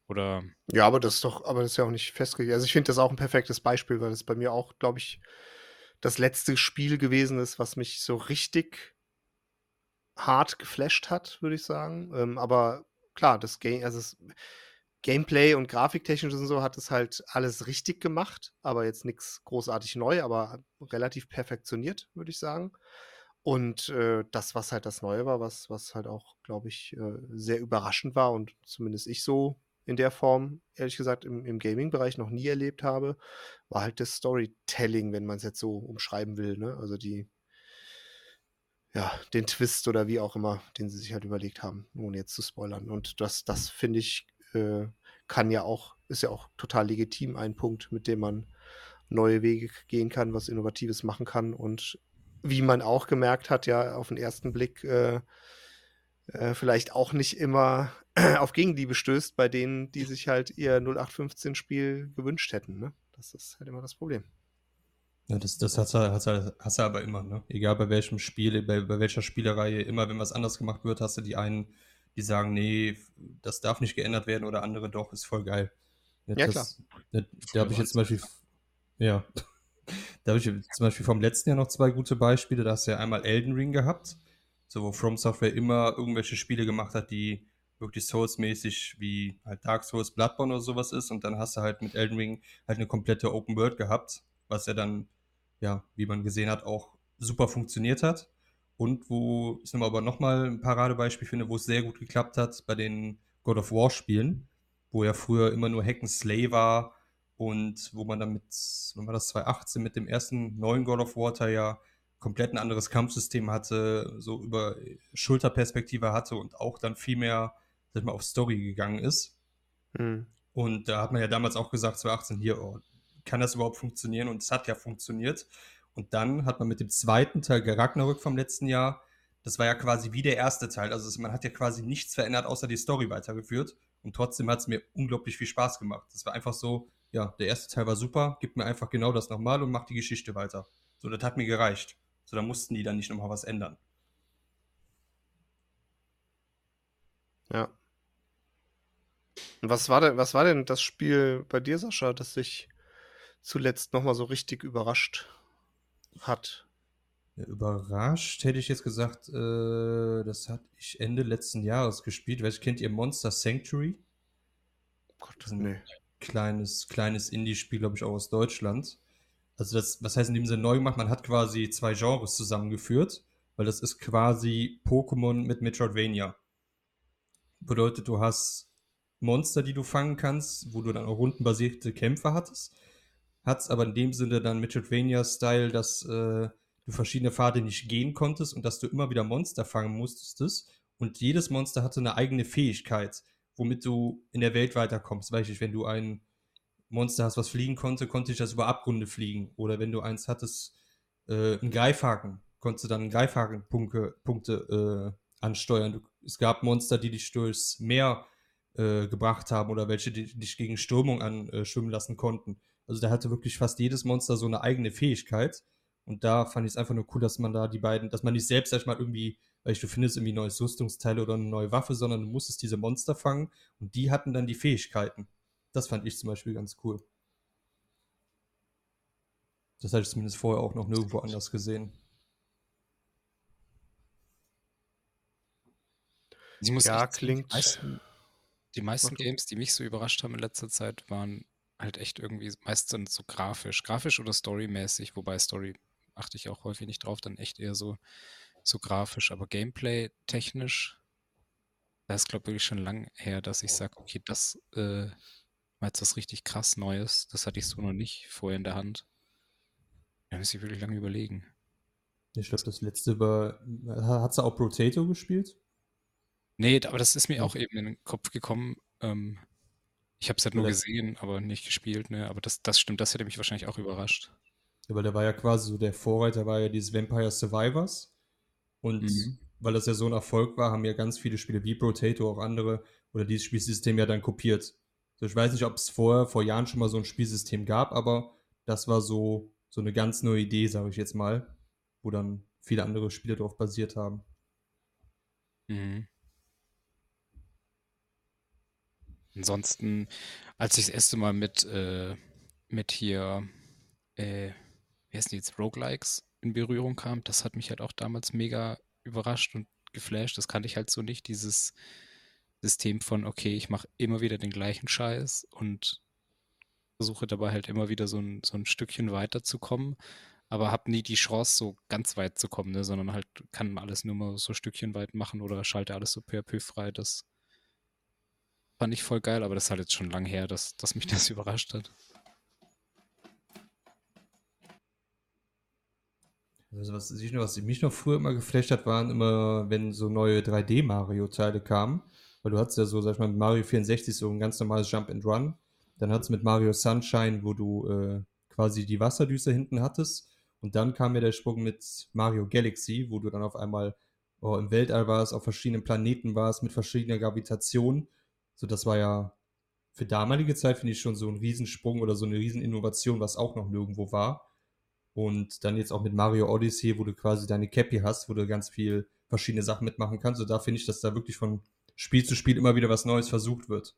Oder. Ja, aber das ist doch, aber das ist ja auch nicht festgelegt. Also ich finde das auch ein perfektes Beispiel, weil es bei mir auch, glaube ich, das letzte Spiel gewesen ist, was mich so richtig hart geflasht hat, würde ich sagen. Ähm, aber klar, das Game, also das Gameplay und grafiktechnisch und so hat es halt alles richtig gemacht, aber jetzt nichts großartig neu, aber relativ perfektioniert, würde ich sagen. Und äh, das, was halt das Neue war, was, was halt auch, glaube ich, äh, sehr überraschend war und zumindest ich so in der Form, ehrlich gesagt, im, im Gaming-Bereich noch nie erlebt habe, war halt das Storytelling, wenn man es jetzt so umschreiben will. Ne? Also die, ja, den Twist oder wie auch immer, den sie sich halt überlegt haben, ohne jetzt zu spoilern. Und das, das finde ich, äh, kann ja auch, ist ja auch total legitim ein Punkt, mit dem man neue Wege gehen kann, was Innovatives machen kann und wie man auch gemerkt hat, ja, auf den ersten Blick äh, äh, vielleicht auch nicht immer auf Gegenliebe stößt bei denen, die sich halt ihr 0815-Spiel gewünscht hätten. Ne? Das ist halt immer das Problem. Ja, das, das hast, du, hast, du, hast du aber immer, ne? Egal bei welchem Spiel, bei, bei welcher Spielereihe, immer wenn was anders gemacht wird, hast du die einen, die sagen, nee, das darf nicht geändert werden oder andere doch, ist voll geil. Ja, ja klar. Da, da habe ich jetzt zum Beispiel, ja, da habe ich zum Beispiel vom letzten Jahr noch zwei gute Beispiele. Da hast du ja einmal Elden Ring gehabt, so wo From Software immer irgendwelche Spiele gemacht hat, die wirklich Souls-mäßig wie halt Dark Souls, Bloodborne oder sowas ist. Und dann hast du halt mit Elden Ring halt eine komplette Open World gehabt, was ja dann, ja, wie man gesehen hat, auch super funktioniert hat. Und wo ich aber nochmal ein Paradebeispiel finde, wo es sehr gut geklappt hat bei den God of War Spielen, wo ja früher immer nur Hack war und wo man dann mit, wenn war das 2018, mit dem ersten neuen God of War ja komplett ein anderes Kampfsystem hatte, so über Schulterperspektive hatte und auch dann viel mehr sag mal, auf Story gegangen ist. Mhm. Und da hat man ja damals auch gesagt, 2018, hier, oh, kann das überhaupt funktionieren? Und es hat ja funktioniert. Und dann hat man mit dem zweiten Teil Ragnarök vom letzten Jahr, das war ja quasi wie der erste Teil. Also man hat ja quasi nichts verändert, außer die Story weitergeführt. Und trotzdem hat es mir unglaublich viel Spaß gemacht. Das war einfach so, ja, der erste Teil war super, gib mir einfach genau das nochmal und mach die Geschichte weiter. So, das hat mir gereicht. So, da mussten die dann nicht nochmal was ändern. Ja. Und was war denn, was war denn das Spiel bei dir, Sascha, das dich zuletzt nochmal so richtig überrascht hat? Ja, überrascht hätte ich jetzt gesagt, äh, das hatte ich Ende letzten Jahres gespielt. Weißt, kennt ihr Monster Sanctuary? Gott, nee kleines, kleines Indie-Spiel, glaube ich, auch aus Deutschland. Also das, was heißt in dem Sinne neu gemacht? Man hat quasi zwei Genres zusammengeführt, weil das ist quasi Pokémon mit Metroidvania. Bedeutet, du hast Monster, die du fangen kannst, wo du dann auch rundenbasierte Kämpfe hattest. Hat's aber in dem Sinne dann Metroidvania-Style, dass äh, du verschiedene Pfade nicht gehen konntest und dass du immer wieder Monster fangen musstest. Und jedes Monster hatte eine eigene Fähigkeit womit du in der Welt weiterkommst. Du, wenn du ein Monster hast, was fliegen konnte, konnte ich das über Abgründe fliegen. Oder wenn du eins hattest, äh, einen Greifhaken, konntest du dann Greifhakenpunkte Punkte, äh, ansteuern. Du, es gab Monster, die dich durchs Meer äh, gebracht haben oder welche, die dich gegen Strömung anschwimmen lassen konnten. Also da hatte wirklich fast jedes Monster so eine eigene Fähigkeit. Und da fand ich es einfach nur cool, dass man da die beiden, dass man nicht selbst, sag ich mal, irgendwie weil du findest irgendwie neues Rüstungsteil oder eine neue Waffe, sondern du musstest diese Monster fangen und die hatten dann die Fähigkeiten. Das fand ich zum Beispiel ganz cool. Das hatte ich zumindest vorher auch noch nirgendwo anders gesehen. Ja, klingt. Die meisten, die meisten Games, die mich so überrascht haben in letzter Zeit, waren halt echt irgendwie meistens so grafisch. Grafisch oder storymäßig, wobei Story achte ich auch häufig nicht drauf, dann echt eher so so grafisch, aber Gameplay-technisch, das ist, glaube ich, wirklich schon lang her, dass ich sage, okay, das äh, war jetzt was richtig krass Neues. Das hatte ich so noch nicht vorher in der Hand. Da muss ich wirklich lange überlegen. Ich glaube, das letzte war. Hat sie auch Potato gespielt? Nee, aber das ist mir auch eben in den Kopf gekommen. Ähm, Ich habe es halt nur gesehen, aber nicht gespielt, ne? Aber das, das stimmt, das hätte mich wahrscheinlich auch überrascht. Ja, weil der war ja quasi so, der Vorreiter war ja dieses Vampire Survivors. Und mhm. weil das ja so ein Erfolg war, haben ja ganz viele Spiele wie Potato, auch andere, oder dieses Spielsystem ja dann kopiert. So, ich weiß nicht, ob es vorher, vor Jahren schon mal so ein Spielsystem gab, aber das war so, so eine ganz neue Idee, sage ich jetzt mal, wo dann viele andere Spiele darauf basiert haben. Mhm. Ansonsten, als ich das erste Mal mit, äh, mit hier, äh, wie heißen die jetzt, Roguelikes in Berührung kam, das hat mich halt auch damals mega überrascht und geflasht. Das kannte ich halt so nicht, dieses System von, okay, ich mache immer wieder den gleichen Scheiß und versuche dabei halt immer wieder so ein, so ein Stückchen weiterzukommen, aber habe nie die Chance, so ganz weit zu kommen, ne, sondern halt kann alles nur mal so Stückchen weit machen oder schalte alles so peu à frei. Das fand ich voll geil, aber das ist halt jetzt schon lang her, dass, dass mich das überrascht hat. Also was, ich was mich noch früher immer geflasht hat, waren immer, wenn so neue 3D-Mario-Teile kamen. Weil du hattest ja so, sag ich mal, mit Mario 64 so ein ganz normales Jump and Run. Dann hattest du mit Mario Sunshine, wo du äh, quasi die Wasserdüse hinten hattest. Und dann kam ja der Sprung mit Mario Galaxy, wo du dann auf einmal oh, im Weltall warst, auf verschiedenen Planeten warst, mit verschiedener Gravitation. So, das war ja für damalige Zeit, finde ich, schon so ein Riesensprung oder so eine Rieseninnovation, was auch noch nirgendwo war. Und dann jetzt auch mit Mario Odyssey, wo du quasi deine Cappy hast, wo du ganz viel verschiedene Sachen mitmachen kannst. Und da finde ich, dass da wirklich von Spiel zu Spiel immer wieder was Neues versucht wird.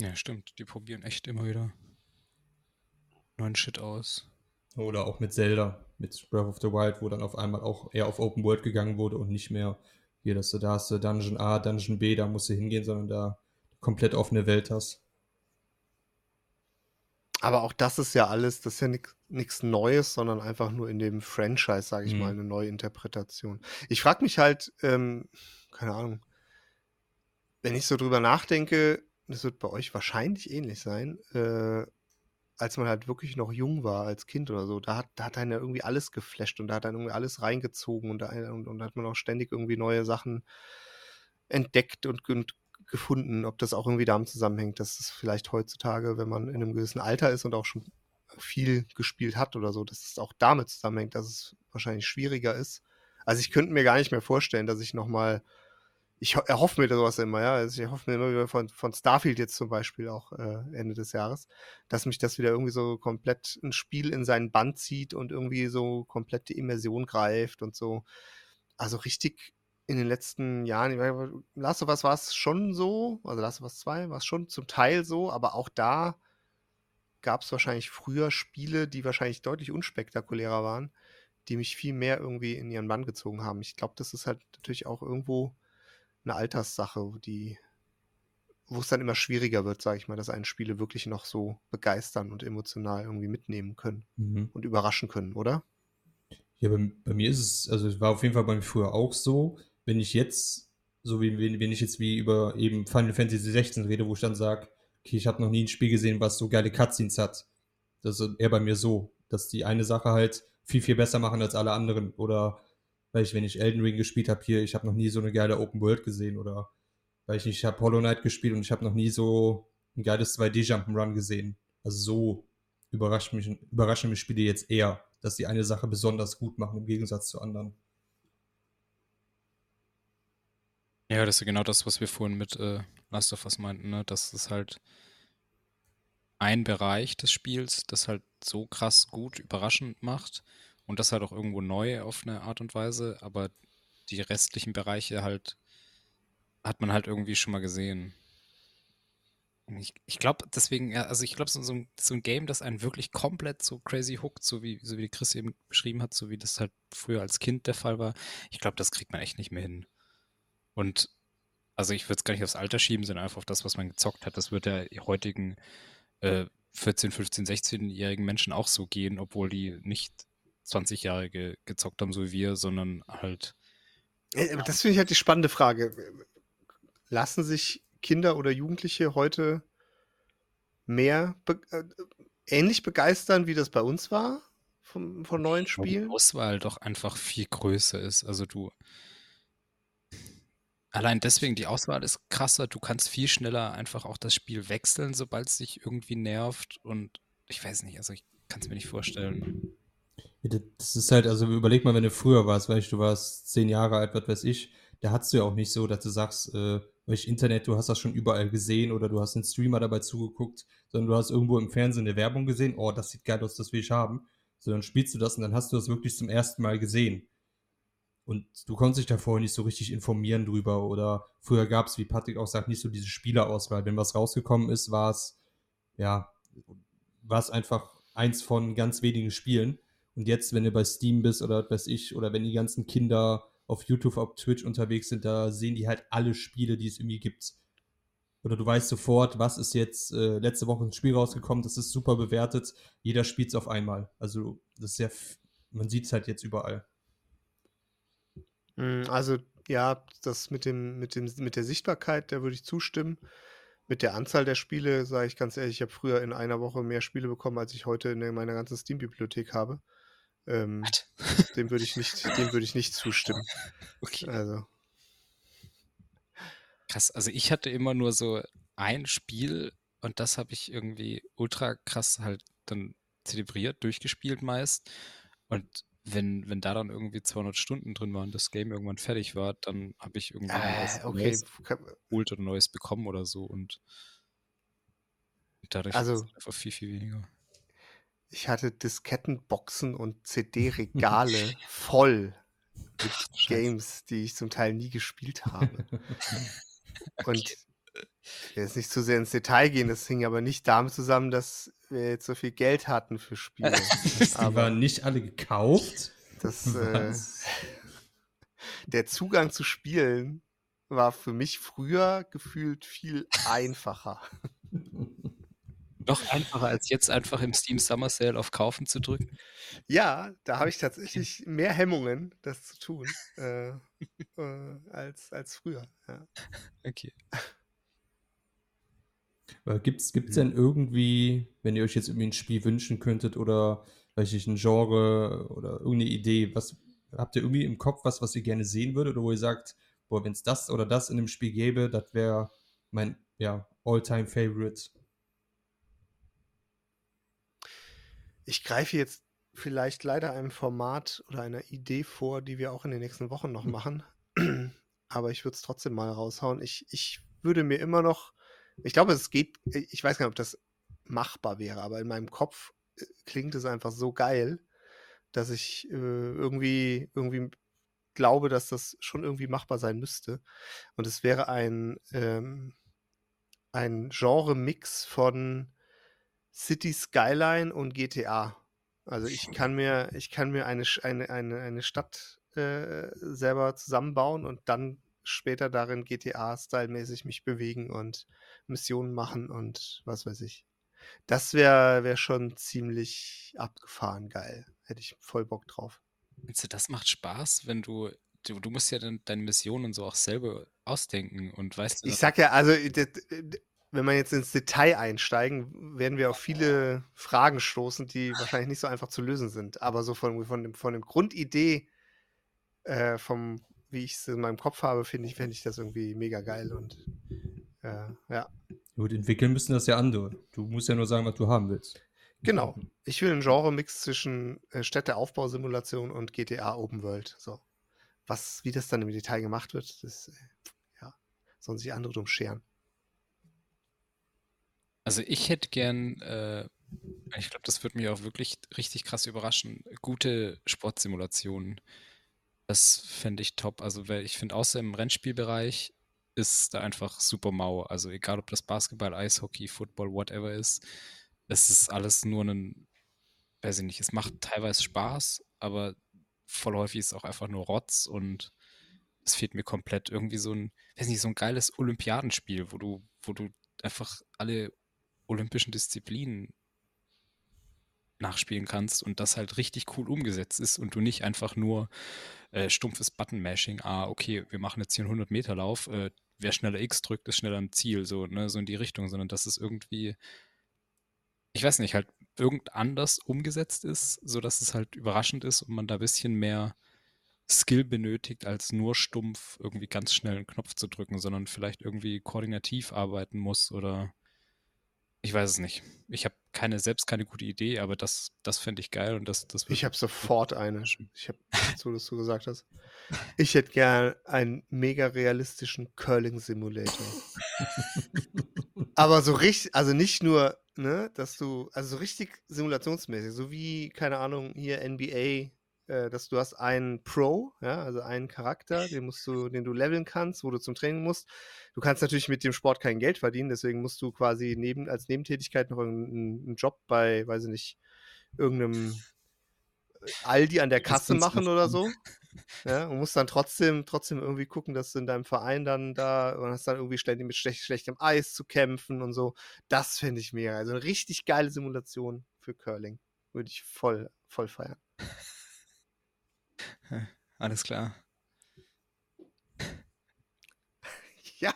Ja, stimmt. Die probieren echt immer wieder neuen Shit aus. Oder auch mit Zelda, mit Breath of the Wild, wo dann auf einmal auch eher auf Open World gegangen wurde und nicht mehr hier, dass du da hast du Dungeon A, Dungeon B, da musst du hingehen, sondern da komplett offene Welt hast. Aber auch das ist ja alles, das ist ja nichts Neues, sondern einfach nur in dem Franchise, sage ich mhm. mal, eine neue Interpretation. Ich frage mich halt, ähm, keine Ahnung, wenn ich so drüber nachdenke, das wird bei euch wahrscheinlich ähnlich sein, äh, als man halt wirklich noch jung war, als Kind oder so, da hat, da hat einen ja irgendwie alles geflasht und da hat dann irgendwie alles reingezogen und da und, und hat man auch ständig irgendwie neue Sachen entdeckt und, und gefunden, ob das auch irgendwie damit zusammenhängt, dass es vielleicht heutzutage, wenn man in einem gewissen Alter ist und auch schon viel gespielt hat oder so, dass es auch damit zusammenhängt, dass es wahrscheinlich schwieriger ist. Also ich könnte mir gar nicht mehr vorstellen, dass ich nochmal ich erhoffe mir sowas immer, ja. Also ich hoffe mir immer wieder von, von Starfield jetzt zum Beispiel auch äh, Ende des Jahres, dass mich das wieder irgendwie so komplett ein Spiel in seinen Band zieht und irgendwie so komplett die Immersion greift und so. Also richtig in den letzten Jahren, Last of Us war es schon so, also Last of Us 2 war es schon zum Teil so, aber auch da gab es wahrscheinlich früher Spiele, die wahrscheinlich deutlich unspektakulärer waren, die mich viel mehr irgendwie in ihren Bann gezogen haben. Ich glaube, das ist halt natürlich auch irgendwo eine Alterssache, die, wo es dann immer schwieriger wird, sage ich mal, dass einen Spiele wirklich noch so begeistern und emotional irgendwie mitnehmen können mhm. und überraschen können, oder? Ja, bei, bei, mir ist es, also es war auf jeden Fall bei mir früher auch so, wenn ich jetzt, so wie wenn ich jetzt wie über eben Final Fantasy 16 rede, wo ich dann sage, okay, ich habe noch nie ein Spiel gesehen, was so geile Cutscenes hat. Das ist eher bei mir so, dass die eine Sache halt viel, viel besser machen als alle anderen. Oder weil ich, wenn ich Elden Ring gespielt habe hier, ich habe noch nie so eine geile Open World gesehen oder weil ich nicht, ich habe Hollow Knight gespielt und ich habe noch nie so ein geiles 2D Jump'n'Run gesehen. Also so überrascht mich, überraschen mich Spiele jetzt eher, dass die eine Sache besonders gut machen im Gegensatz zu anderen. Ja, das ist genau das, was wir vorhin mit äh, Last of Us meinten, ne? dass es halt ein Bereich des Spiels, das halt so krass gut überraschend macht und das halt auch irgendwo neu auf eine Art und Weise, aber die restlichen Bereiche halt hat man halt irgendwie schon mal gesehen. Ich, ich glaube, deswegen, also ich glaube, so, so, so, ein Game, das einen wirklich komplett so crazy hookt, so wie, so wie Chris eben beschrieben hat, so wie das halt früher als Kind der Fall war, ich glaube, das kriegt man echt nicht mehr hin. Und also ich würde es gar nicht aufs Alter schieben, sondern einfach auf das, was man gezockt hat. Das wird der heutigen äh, 14, 15, 16-jährigen Menschen auch so gehen, obwohl die nicht 20 Jahre ge gezockt haben, so wie wir, sondern halt. Äh, das finde ich halt die spannende Frage. Lassen sich Kinder oder Jugendliche heute mehr be äh, ähnlich begeistern, wie das bei uns war von, von neuen Spielen? Die Auswahl doch einfach viel größer ist. Also du. Allein deswegen, die Auswahl ist krasser. Du kannst viel schneller einfach auch das Spiel wechseln, sobald es dich irgendwie nervt. Und ich weiß nicht, also ich kann es mir nicht vorstellen. Das ist halt, also überleg mal, wenn du früher warst, weißt du, warst zehn Jahre alt, was weiß ich, da hast du ja auch nicht so, dass du sagst, äh, welch Internet, du hast das schon überall gesehen oder du hast einen Streamer dabei zugeguckt, sondern du hast irgendwo im Fernsehen eine Werbung gesehen, oh, das sieht geil aus, das will ich haben. So, dann spielst du das und dann hast du das wirklich zum ersten Mal gesehen. Und du konntest dich da vorher nicht so richtig informieren drüber. Oder früher gab es, wie Patrick auch sagt, nicht so diese Spielerauswahl. Wenn was rausgekommen ist, war es, ja, war es einfach eins von ganz wenigen Spielen. Und jetzt, wenn du bei Steam bist oder was ich, oder wenn die ganzen Kinder auf YouTube, auf Twitch unterwegs sind, da sehen die halt alle Spiele, die es irgendwie gibt. Oder du weißt sofort, was ist jetzt äh, letzte Woche ein Spiel rausgekommen, das ist super bewertet, jeder spielt es auf einmal. Also das ist ja, man sieht es halt jetzt überall. Hm, also ja, das mit dem, mit dem, mit der Sichtbarkeit, da würde ich zustimmen. Mit der Anzahl der Spiele, sage ich ganz ehrlich, ich habe früher in einer Woche mehr Spiele bekommen, als ich heute in meiner ganzen Steam-Bibliothek habe. Ähm, dem würde ich nicht, dem würde ich nicht zustimmen. Okay. Also. Krass, also ich hatte immer nur so ein Spiel und das habe ich irgendwie ultra krass halt dann zelebriert, durchgespielt meist. Und wenn, wenn da dann irgendwie 200 Stunden drin waren, das Game irgendwann fertig war, dann habe ich irgendwann äh, okay. neues geholt oder neues bekommen oder so und dadurch also, einfach viel, viel weniger. Ich hatte Diskettenboxen und CD-Regale voll mit Games, die ich zum Teil nie gespielt habe. und jetzt nicht zu sehr ins Detail gehen, das hing aber nicht damit zusammen, dass wir jetzt so viel Geld hatten für Spiele. die waren nicht alle gekauft. Das, äh, der Zugang zu Spielen war für mich früher gefühlt viel einfacher. Noch einfacher als jetzt einfach im Steam Summer Sale auf Kaufen zu drücken? Ja, da habe ich tatsächlich mehr Hemmungen, das zu tun, äh, äh, als, als früher. Ja. Okay. Gibt es denn irgendwie, wenn ihr euch jetzt irgendwie ein Spiel wünschen könntet oder weiß ich, ein Genre oder irgendeine Idee, was habt ihr irgendwie im Kopf was, was ihr gerne sehen würdet oder wo ihr sagt, boah, wenn es das oder das in dem Spiel gäbe, das wäre mein ja, All-Time-Favorite? Ich greife jetzt vielleicht leider einem Format oder einer Idee vor, die wir auch in den nächsten Wochen noch hm. machen. Aber ich würde es trotzdem mal raushauen. Ich, ich würde mir immer noch, ich glaube, es geht, ich weiß gar nicht, ob das machbar wäre, aber in meinem Kopf äh, klingt es einfach so geil, dass ich äh, irgendwie, irgendwie glaube, dass das schon irgendwie machbar sein müsste. Und es wäre ein, ähm, ein Genre-Mix von City Skyline und GTA. Also ich kann mir, ich kann mir eine, eine, eine, eine Stadt äh, selber zusammenbauen und dann später darin GTA-Style-mäßig mich bewegen und Missionen machen und was weiß ich. Das wäre wär schon ziemlich abgefahren geil. Hätte ich voll Bock drauf. Meinst du, das macht Spaß, wenn du du, du musst ja dann deine Missionen und so auch selber ausdenken und weißt du. Ich sag ja, also wenn wir jetzt ins Detail einsteigen, werden wir auf viele Fragen stoßen, die wahrscheinlich nicht so einfach zu lösen sind. Aber so von, von, dem, von dem Grundidee, äh, vom, wie ich es in meinem Kopf habe, finde ich, finde ich das irgendwie mega geil und äh, ja. Gut, entwickeln müssen das ja andere. Du musst ja nur sagen, was du haben willst. Genau. Ich will einen Genre-Mix zwischen äh, Städteaufbausimulation und GTA Open World. So. Was, wie das dann im Detail gemacht wird, das, äh, ja, sollen sich andere drum scheren. Also ich hätte gern, äh, ich glaube, das würde mich auch wirklich richtig krass überraschen, gute Sportsimulationen. Das fände ich top. Also ich finde, außer im Rennspielbereich ist da einfach super mau. Also egal, ob das Basketball, Eishockey, Football, whatever ist, es ist alles nur ein, weiß ich nicht, es macht teilweise Spaß, aber voll häufig ist es auch einfach nur Rotz und es fehlt mir komplett irgendwie so ein, weiß nicht, so ein geiles Olympiadenspiel, wo du, wo du einfach alle olympischen Disziplinen nachspielen kannst und das halt richtig cool umgesetzt ist und du nicht einfach nur äh, stumpfes Button-Mashing, ah, okay, wir machen jetzt hier einen 100-Meter-Lauf, äh, wer schneller X drückt, ist schneller am Ziel, so, ne, so in die Richtung, sondern dass es irgendwie, ich weiß nicht, halt irgend anders umgesetzt ist, sodass es halt überraschend ist und man da ein bisschen mehr Skill benötigt, als nur stumpf irgendwie ganz schnell einen Knopf zu drücken, sondern vielleicht irgendwie koordinativ arbeiten muss oder ich weiß es nicht. Ich habe keine, selbst keine gute Idee, aber das, das fände ich geil und das, das Ich habe sofort eine. Ich habe so, dass du gesagt hast. Ich hätte gern einen mega realistischen Curling-Simulator. aber so richtig, also nicht nur, ne, dass du, also so richtig simulationsmäßig, so wie, keine Ahnung, hier NBA, äh, dass du hast einen Pro, ja, also einen Charakter, den musst du, den du leveln kannst, wo du zum Training musst. Du kannst natürlich mit dem Sport kein Geld verdienen, deswegen musst du quasi neben, als Nebentätigkeit noch einen, einen Job bei, weiß ich nicht, irgendeinem äh, Aldi an der Kasse machen oder so. Ja, und musst dann trotzdem, trotzdem irgendwie gucken, dass du in deinem Verein dann da und hast dann irgendwie ständig mit schlecht, schlechtem Eis zu kämpfen und so. Das finde ich mega. Also eine richtig geile Simulation für Curling. Würde ich voll, voll feiern. Alles klar. Ja,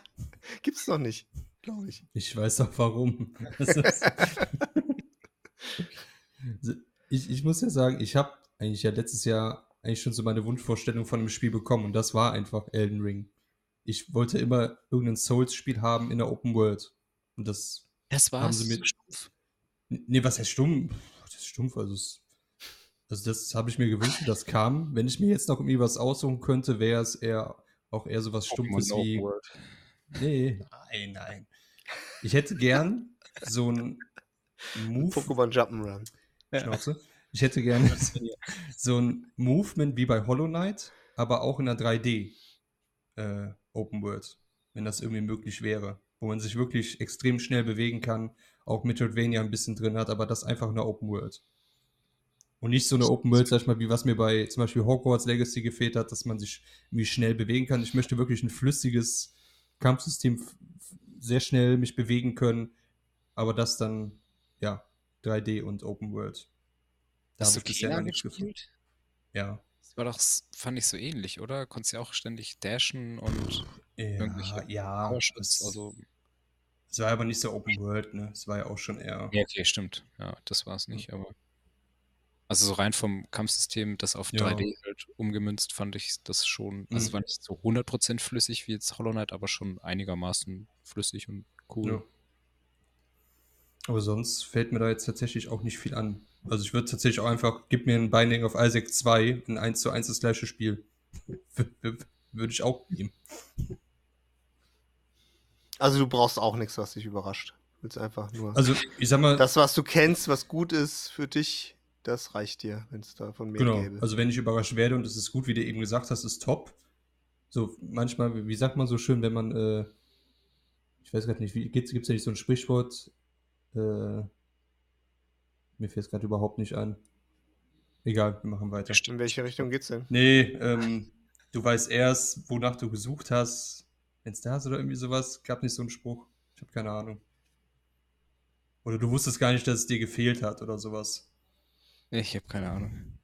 gibt's doch nicht, glaube ich. Ich weiß doch warum. ich, ich muss ja sagen, ich habe eigentlich ja letztes Jahr eigentlich schon so meine Wunschvorstellung von dem Spiel bekommen und das war einfach Elden Ring. Ich wollte immer irgendein Souls-Spiel haben in der Open World. Und das, das war's. haben sie mir. Stumpf. Nee, was heißt stumpf? Das ist stumpf, also es also das habe ich mir gewünscht, das kam. Wenn ich mir jetzt noch irgendwie was aussuchen könnte, wäre es eher auch eher so was Stumpfes wie. Nee, nein, nein. Ich hätte gern so ein Move. Pokémon Jump'n'Run. Schnauze. Ich hätte gern so ein Movement wie bei Hollow Knight, aber auch in einer 3D äh, Open World, wenn das irgendwie möglich wäre. Wo man sich wirklich extrem schnell bewegen kann, auch Metroidvania ein bisschen drin hat, aber das einfach in der Open World. Und nicht so eine Open World, sag ich mal, wie was mir bei zum Beispiel Hogwarts Legacy gefehlt hat, dass man sich irgendwie schnell bewegen kann. Ich möchte wirklich ein flüssiges Kampfsystem sehr schnell mich bewegen können, aber das dann, ja, 3D und Open World. Da habe ich bisher noch nichts gefunden. Ja. Das war doch, fand ich so ähnlich, oder? Konntest ja auch ständig dashen und ja, irgendwelche ja, Porsches, also es war aber nicht so Open World, ne? Es war ja auch schon eher. Ja, okay, stimmt. Ja, das war es nicht, aber. Also so rein vom Kampfsystem, das auf ja. 3D halt umgemünzt, fand ich das schon. Also mhm. es war nicht so 100% flüssig wie jetzt Hollow Knight, aber schon einigermaßen flüssig und cool. Ja. Aber sonst fällt mir da jetzt tatsächlich auch nicht viel an. Also ich würde tatsächlich auch einfach, gib mir ein Binding of Isaac 2, ein 1 zu 1 das gleiche Spiel. würde ich auch nehmen. Also du brauchst auch nichts, was dich überrascht. Du willst einfach nur. Also ich sag mal. Das, was du kennst, was gut ist für dich, das reicht dir, wenn es davon mehr genau. gäbe. Also wenn ich überrascht werde und es ist gut, wie du eben gesagt hast, ist top. So manchmal, wie sagt man so schön, wenn man, äh, ich weiß gerade nicht, gibt es ja nicht so ein Sprichwort, äh, mir fällt es gerade überhaupt nicht ein. Egal, wir machen weiter. In welche Richtung geht's denn? Nee, ähm, du weißt erst, wonach du gesucht hast, wenn es da ist oder irgendwie sowas. Gab nicht so einen Spruch. Ich habe keine Ahnung. Oder du wusstest gar nicht, dass es dir gefehlt hat oder sowas. Ich habe keine Ahnung.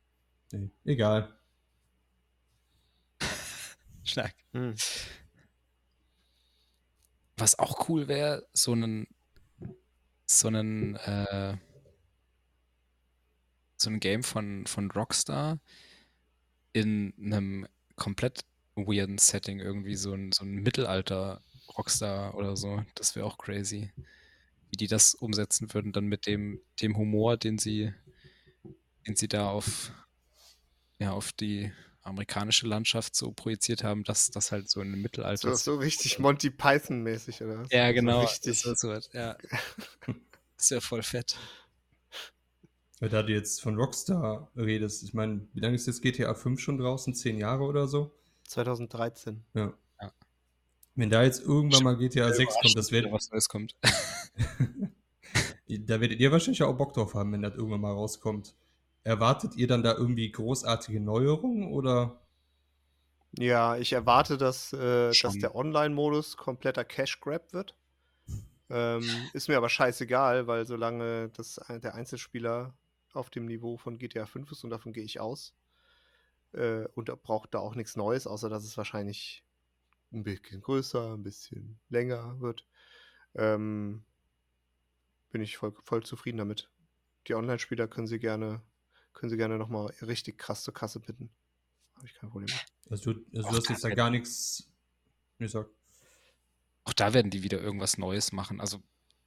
Nee, egal. Stark. Hm. Was auch cool wäre, so einen, so einen, äh, so ein Game von, von Rockstar in einem komplett weirden Setting, irgendwie so ein, so ein Mittelalter Rockstar oder so. Das wäre auch crazy. Wie die das umsetzen würden, dann mit dem, dem Humor, den sie den sie da auf, ja, auf die amerikanische Landschaft so projiziert haben, dass das halt so in einem Mittelalter. So, so richtig Monty Python-mäßig, oder? Ja, genau. So richtig. Das, so, ja. ist ja voll fett. Weil da du jetzt von Rockstar redest, ich meine, wie lange ist jetzt GTA 5 schon draußen? Zehn Jahre oder so? 2013. Ja. ja. Wenn da jetzt irgendwann mal GTA 6 kommt, das wird. Was Neues kommt. da werdet ihr wahrscheinlich auch Bock drauf haben, wenn das irgendwann mal rauskommt. Erwartet ihr dann da irgendwie großartige Neuerungen oder? Ja, ich erwarte, dass, äh, dass der Online-Modus kompletter Cash-Grab wird. Ähm, ist mir aber scheißegal, weil solange das, der Einzelspieler auf dem Niveau von GTA 5 ist und davon gehe ich aus, äh, und braucht da auch nichts Neues, außer dass es wahrscheinlich ein bisschen größer, ein bisschen länger wird, ähm, bin ich voll, voll zufrieden damit. Die Online-Spieler können sie gerne können Sie gerne nochmal richtig krass zur Kasse bitten. Habe ich kein Problem. Also, du, also du hast jetzt da gar nichts gesagt. Auch da werden die wieder irgendwas Neues machen. Also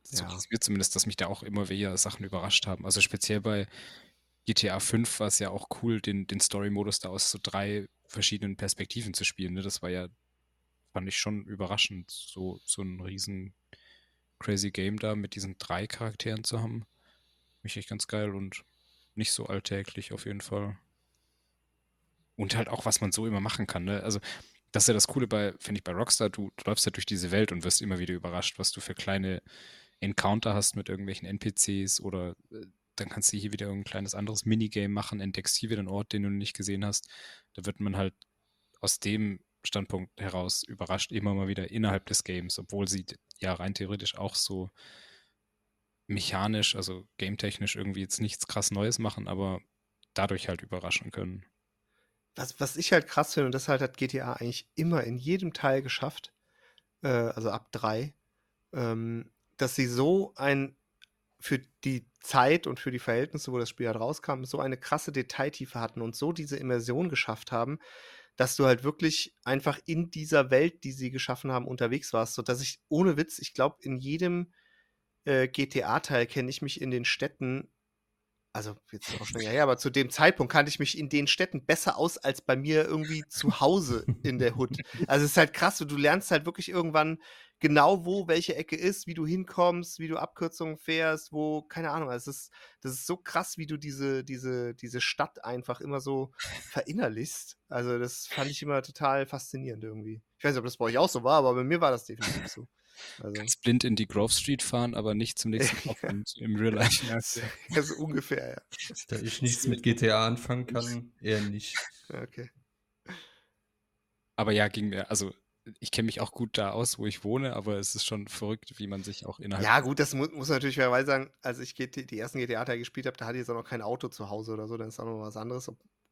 so Ja. mir zumindest, dass mich da auch immer wieder Sachen überrascht haben. Also speziell bei GTA 5 war es ja auch cool, den, den Story-Modus da aus so drei verschiedenen Perspektiven zu spielen. Ne? Das war ja, fand ich schon überraschend, so, so ein riesen crazy Game da mit diesen drei Charakteren zu haben. Mich echt ganz geil und nicht so alltäglich auf jeden Fall. Und halt auch, was man so immer machen kann. Ne? Also, das ist ja das Coole bei, finde ich, bei Rockstar. Du, du läufst ja durch diese Welt und wirst immer wieder überrascht, was du für kleine Encounter hast mit irgendwelchen NPCs oder äh, dann kannst du hier wieder irgendein kleines anderes Minigame machen, entdeckst hier wieder einen Ort, den du nicht gesehen hast. Da wird man halt aus dem Standpunkt heraus überrascht, immer mal wieder innerhalb des Games, obwohl sie ja rein theoretisch auch so mechanisch, also gametechnisch irgendwie jetzt nichts krass Neues machen, aber dadurch halt überraschen können. Was, was ich halt krass finde, und das halt hat GTA eigentlich immer in jedem Teil geschafft, äh, also ab drei, ähm, dass sie so ein für die Zeit und für die Verhältnisse, wo das Spiel halt rauskam, so eine krasse Detailtiefe hatten und so diese Immersion geschafft haben, dass du halt wirklich einfach in dieser Welt, die sie geschaffen haben, unterwegs warst, sodass ich ohne Witz, ich glaube, in jedem äh, GTA-Teil kenne ich mich in den Städten, also jetzt auch schon her, aber zu dem Zeitpunkt kannte ich mich in den Städten besser aus als bei mir irgendwie zu Hause in der Hood. Also es ist halt krass, du lernst halt wirklich irgendwann genau, wo welche Ecke ist, wie du hinkommst, wie du Abkürzungen fährst, wo, keine Ahnung, also es ist, das ist so krass, wie du diese, diese, diese Stadt einfach immer so verinnerlichst. Also das fand ich immer total faszinierend irgendwie. Ich weiß nicht, ob das bei euch auch so war, aber bei mir war das definitiv so. Also, Ganz blind in die Grove Street fahren, aber nicht zum nächsten und im Real Life. das, ja, so ungefähr, ja. Da ich nichts mit GTA anfangen kann, eher nicht. Okay. Aber ja, ging mir, also ich kenne mich auch gut da aus, wo ich wohne, aber es ist schon verrückt, wie man sich auch innerhalb. Ja, gut, das mu muss man natürlich fairerweise sagen, als ich GT, die ersten GTA-Teile gespielt habe, da hatte ich jetzt auch noch kein Auto zu Hause oder so, dann ist auch noch was anderes.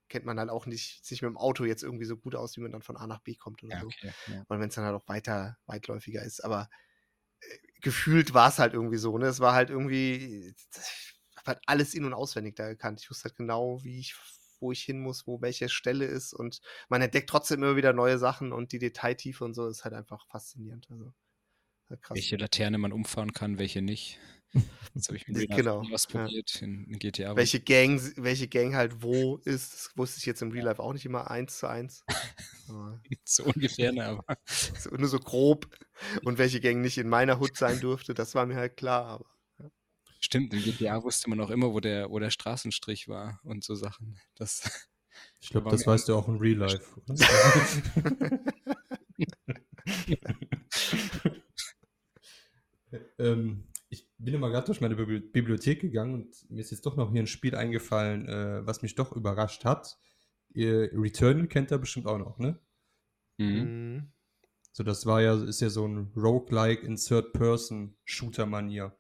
Kennt man halt auch nicht sich mit dem Auto jetzt irgendwie so gut aus, wie man dann von A nach B kommt oder Ja, so. okay. Ja. Und wenn es dann halt auch weiter, weitläufiger ist. Aber äh, gefühlt war es halt irgendwie so, ne? Es war halt irgendwie, ich habe halt alles in- und auswendig da gekannt. Ich wusste halt genau, wie ich, wo ich hin muss, wo welche Stelle ist. Und man entdeckt trotzdem immer wieder neue Sachen und die Detailtiefe und so ist halt einfach faszinierend. Also halt krass. Welche Laterne man umfahren kann, welche nicht. Das habe ich Real Life genau, nie ausprobiert in, in GTA. welche Gang, welche Gang halt wo ist, das wusste ich jetzt im Real Life auch nicht immer eins zu eins. So ungefähr, ne, aber so, nur so grob. Und welche Gang nicht in meiner Hut sein durfte, das war mir halt klar. Aber stimmt, in GTA wusste man auch immer, wo der, wo der Straßenstrich war und so Sachen. Das, Ich glaube, das mir weißt du auch in Real Life. Ähm, bin immer gerade durch meine Bibli- Bibliothek gegangen und mir ist jetzt doch noch hier ein Spiel eingefallen, äh, was mich doch überrascht hat. Ihr Returnal kennt ihr bestimmt auch noch, ne? mhm. Mhm. So, das war ja, ist ja so ein Roguelike in Third-Person-Shooter-Manier.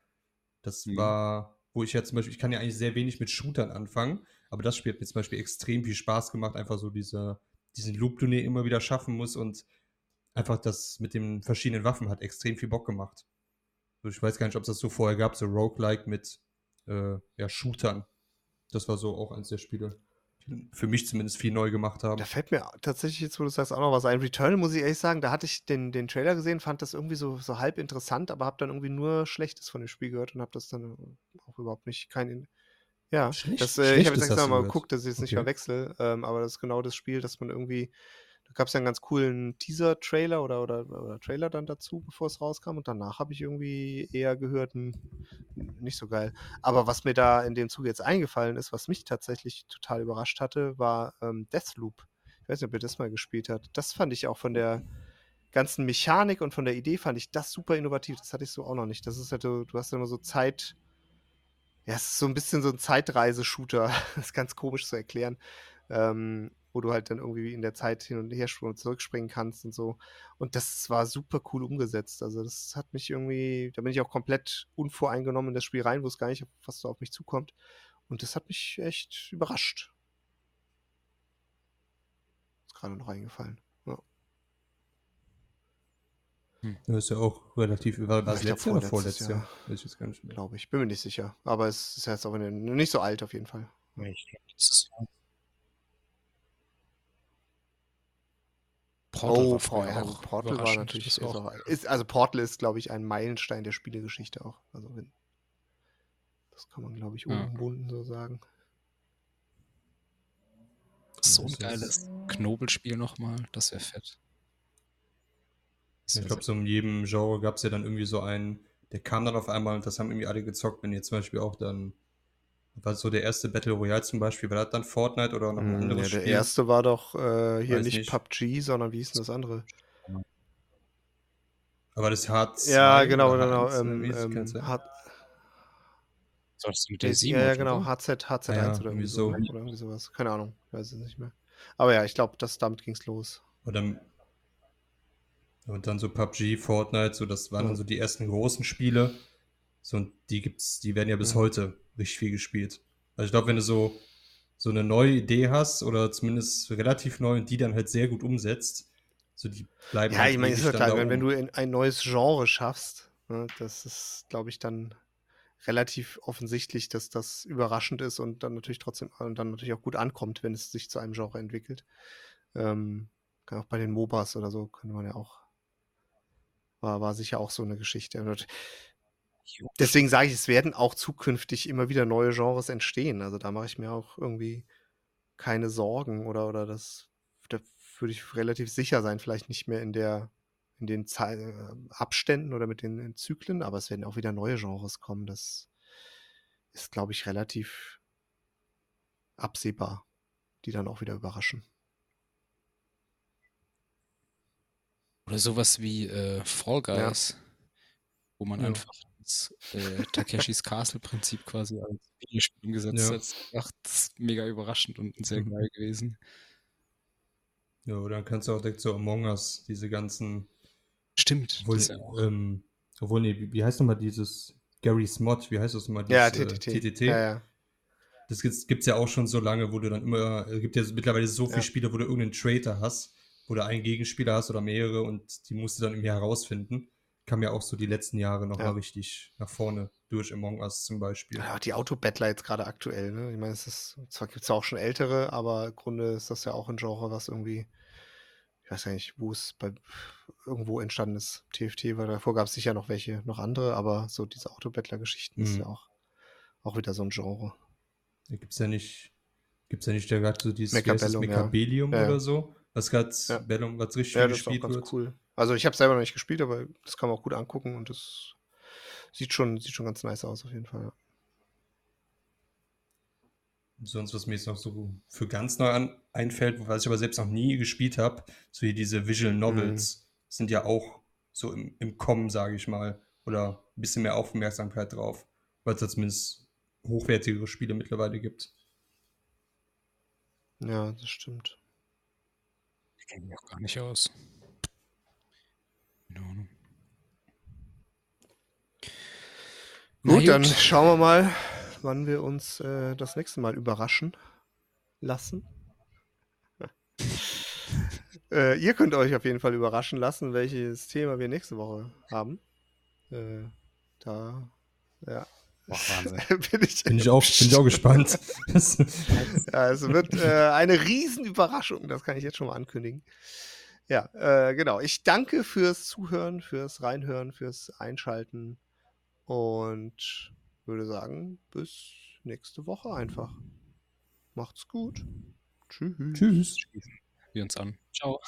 Das Mhm. war, wo ich ja zum Beispiel, ich kann ja eigentlich sehr wenig mit Shootern anfangen, aber das Spiel hat mir zum Beispiel extrem viel Spaß gemacht, einfach so diese, diesen Loop, den immer wieder schaffen muss und einfach das mit den verschiedenen Waffen hat extrem viel Bock gemacht. Ich weiß gar nicht, ob es das so vorher gab, so Roguelike mit äh, ja, Shootern. Das war so auch eins der Spiele, die für mich zumindest viel neu gemacht haben. Da fällt mir tatsächlich jetzt, wo du sagst, auch noch was ein. Returnal, muss ich ehrlich sagen, da hatte ich den, den Trailer gesehen, fand das irgendwie so, so halb interessant, aber habe dann irgendwie nur Schlechtes von dem Spiel gehört und habe das dann auch überhaupt nicht, kein. Ja, Schlecht- das, äh, ich habe jetzt extra mal geguckt, dass ich es nicht Okay. verwechsel, ähm, aber das ist genau das Spiel, dass man irgendwie, da gab es ja einen ganz coolen Teaser-Trailer oder, oder, oder Trailer dann dazu, bevor es rauskam und danach habe ich irgendwie eher gehört, hm, nicht so geil. Aber was mir da in dem Zuge jetzt eingefallen ist, was mich tatsächlich total überrascht hatte, war ähm, Deathloop. Ich weiß nicht, ob ihr das mal gespielt habt. Das fand ich auch von der ganzen Mechanik und von der Idee fand ich das super innovativ. Das hatte ich so auch noch nicht. Das ist halt, du hast immer so Zeit. Ja, es ist so ein bisschen so ein Zeitreise-Shooter. Das ist ganz komisch zu erklären. Ähm, wo du halt dann irgendwie in der Zeit hin und her springen und zurückspringen kannst und so. Und das war super cool umgesetzt. Also das hat mich irgendwie, da bin ich auch komplett unvoreingenommen in das Spiel rein, wusste gar nicht, was so auf mich zukommt. Und das hat mich echt überrascht. Ist gerade noch eingefallen. Ja. Das ist ja auch relativ, war das letzte oder vorletztes Jahr? Jahr. Ich jetzt gar nicht mehr. glaube ich. Bin mir nicht sicher. Aber es ist ja jetzt auch nicht so alt auf jeden Fall. Ich glaub, das ist Portal oh, war früher Por- ja, auch Portal war natürlich. Das Ist auch, ist, also Portal ist, glaube ich, ein Meilenstein der Spielegeschichte auch. Also wenn, das kann man, glaube ich, Ja. unumwunden so sagen. so ein Das ist- geiles Knobelspiel nochmal. Das wäre fett. Das Ich glaube, so in jedem Genre gab es ja dann irgendwie so einen, der kam dann auf einmal und das haben irgendwie alle gezockt. Wenn ihr zum Beispiel auch dann, war so der erste Battle Royale zum Beispiel, war das dann Fortnite oder noch ein Hm, anderes ja, der Spiel? erste war doch äh, hier Weiß nicht, nicht. PUBG, sondern wie hieß denn das andere? Aber das Hard Ja, 2 genau, oder genau. H1, Ähm, das ähm, Ganze? H- Solltest du mit ja, der 7 ja, genau, HZ, HZ1 Ah ja, oder, irgendwie irgendwie so, so. oder irgendwie sowas. Keine Ahnung, ich weiß es nicht mehr. Aber ja, ich glaube, das damit ging's los. Oder und dann so PUBG, Fortnite, so das waren Ja. dann so die ersten großen Spiele. So und die gibt's, die werden ja bis Ja. heute richtig viel gespielt. Also ich glaube, wenn du so so eine neue Idee hast oder zumindest relativ neu und die dann halt sehr gut umsetzt, so die bleiben Ja, halt ich meine, ist ja klar, wenn, wenn du in ein neues Genre schaffst, ne, das ist, glaube ich, dann relativ offensichtlich, dass das überraschend ist und dann natürlich trotzdem und dann natürlich auch gut ankommt, wenn es sich zu einem Genre entwickelt. Ähm, kann auch bei den MOBAs oder so könnte man ja auch war, war sicher auch so eine Geschichte. Deswegen sage ich, es werden auch zukünftig immer wieder neue Genres entstehen. Also da mache ich mir auch irgendwie keine Sorgen oder, oder das, da würde ich relativ sicher sein, vielleicht nicht mehr in der, in den Zei äh, Abständen oder mit den Zyklen, aber es werden auch wieder neue Genres kommen. Das ist, glaube ich, relativ absehbar, die dann auch wieder überraschen. Oder sowas wie äh, Fall Ja. Guys, wo man Ja. einfach das äh, Takeshis Castle-Prinzip quasi als Videospiel umgesetzt Ja. hat. Ach, das ist mega überraschend und sehr Mhm. geil gewesen. Ja, oder dann kannst du auch direkt so Among Us, diese ganzen, Stimmt. obwohl, ja ähm, obwohl nee, wie, wie heißt nochmal dieses Gary's Mod, wie heißt das nochmal? Ja, Dieses, TTT. Äh, TTT. Ja, ja. Das gibt's, gibt's ja auch schon so lange, wo du dann immer, es gibt ja mittlerweile so viele Ja. Spiele, wo du irgendeinen Traitor hast, wo du einen Gegenspieler hast oder mehrere und die musst du dann irgendwie herausfinden. Kam ja auch so die letzten Jahre noch Ja. mal richtig nach vorne durch Among Us zum Beispiel. Ja, die Autobattler jetzt gerade aktuell, ne? Ich meine, es ist, zwar gibt es ja auch schon ältere, aber im Grunde ist das ja auch ein Genre, was irgendwie, ich weiß ja nicht, wo es bei irgendwo entstanden ist. TFT, weil davor gab es sicher noch welche, noch andere, aber so diese Autobattler-Geschichten ist Mhm. ja auch, auch wieder so ein Genre. Da gibt's ja nicht, gibt's ja nicht da gerade so dieses Mechabellum, ja. oder so, was gerade Ja. Bellum, was richtig Ja, viel das ist auch gespielt ganz wird. cool. Also ich habe selber noch nicht gespielt, aber das kann man auch gut angucken und das sieht schon, sieht schon ganz nice aus auf jeden Fall. Ja. Sonst, was mir jetzt noch so für ganz neu an, einfällt, was ich aber selbst noch nie gespielt habe, so hier diese Visual Mhm. Novels sind ja auch so im, im Kommen, sage ich mal, oder ein bisschen mehr Aufmerksamkeit drauf, weil es da zumindest hochwertigere Spiele mittlerweile gibt. ja, das stimmt. Ich kenne mich auch gar nicht aus. Ahnung. Na Gut, dann schauen wir mal, wann wir uns äh, das nächste Mal überraschen lassen. äh, ihr könnt euch auf jeden Fall überraschen lassen, welches Thema wir nächste Woche haben. Äh, da, ja. Boah, bin ich, Bin ich auch, bin ich auch gespannt. ja, es wird äh, eine Riesenüberraschung, das kann ich jetzt schon mal ankündigen. Ja, äh, genau. Ich danke fürs Zuhören, fürs Reinhören, fürs Einschalten und würde sagen, bis nächste Woche einfach. Macht's gut. Tschüss. Tschüss. Wir uns an. Ciao.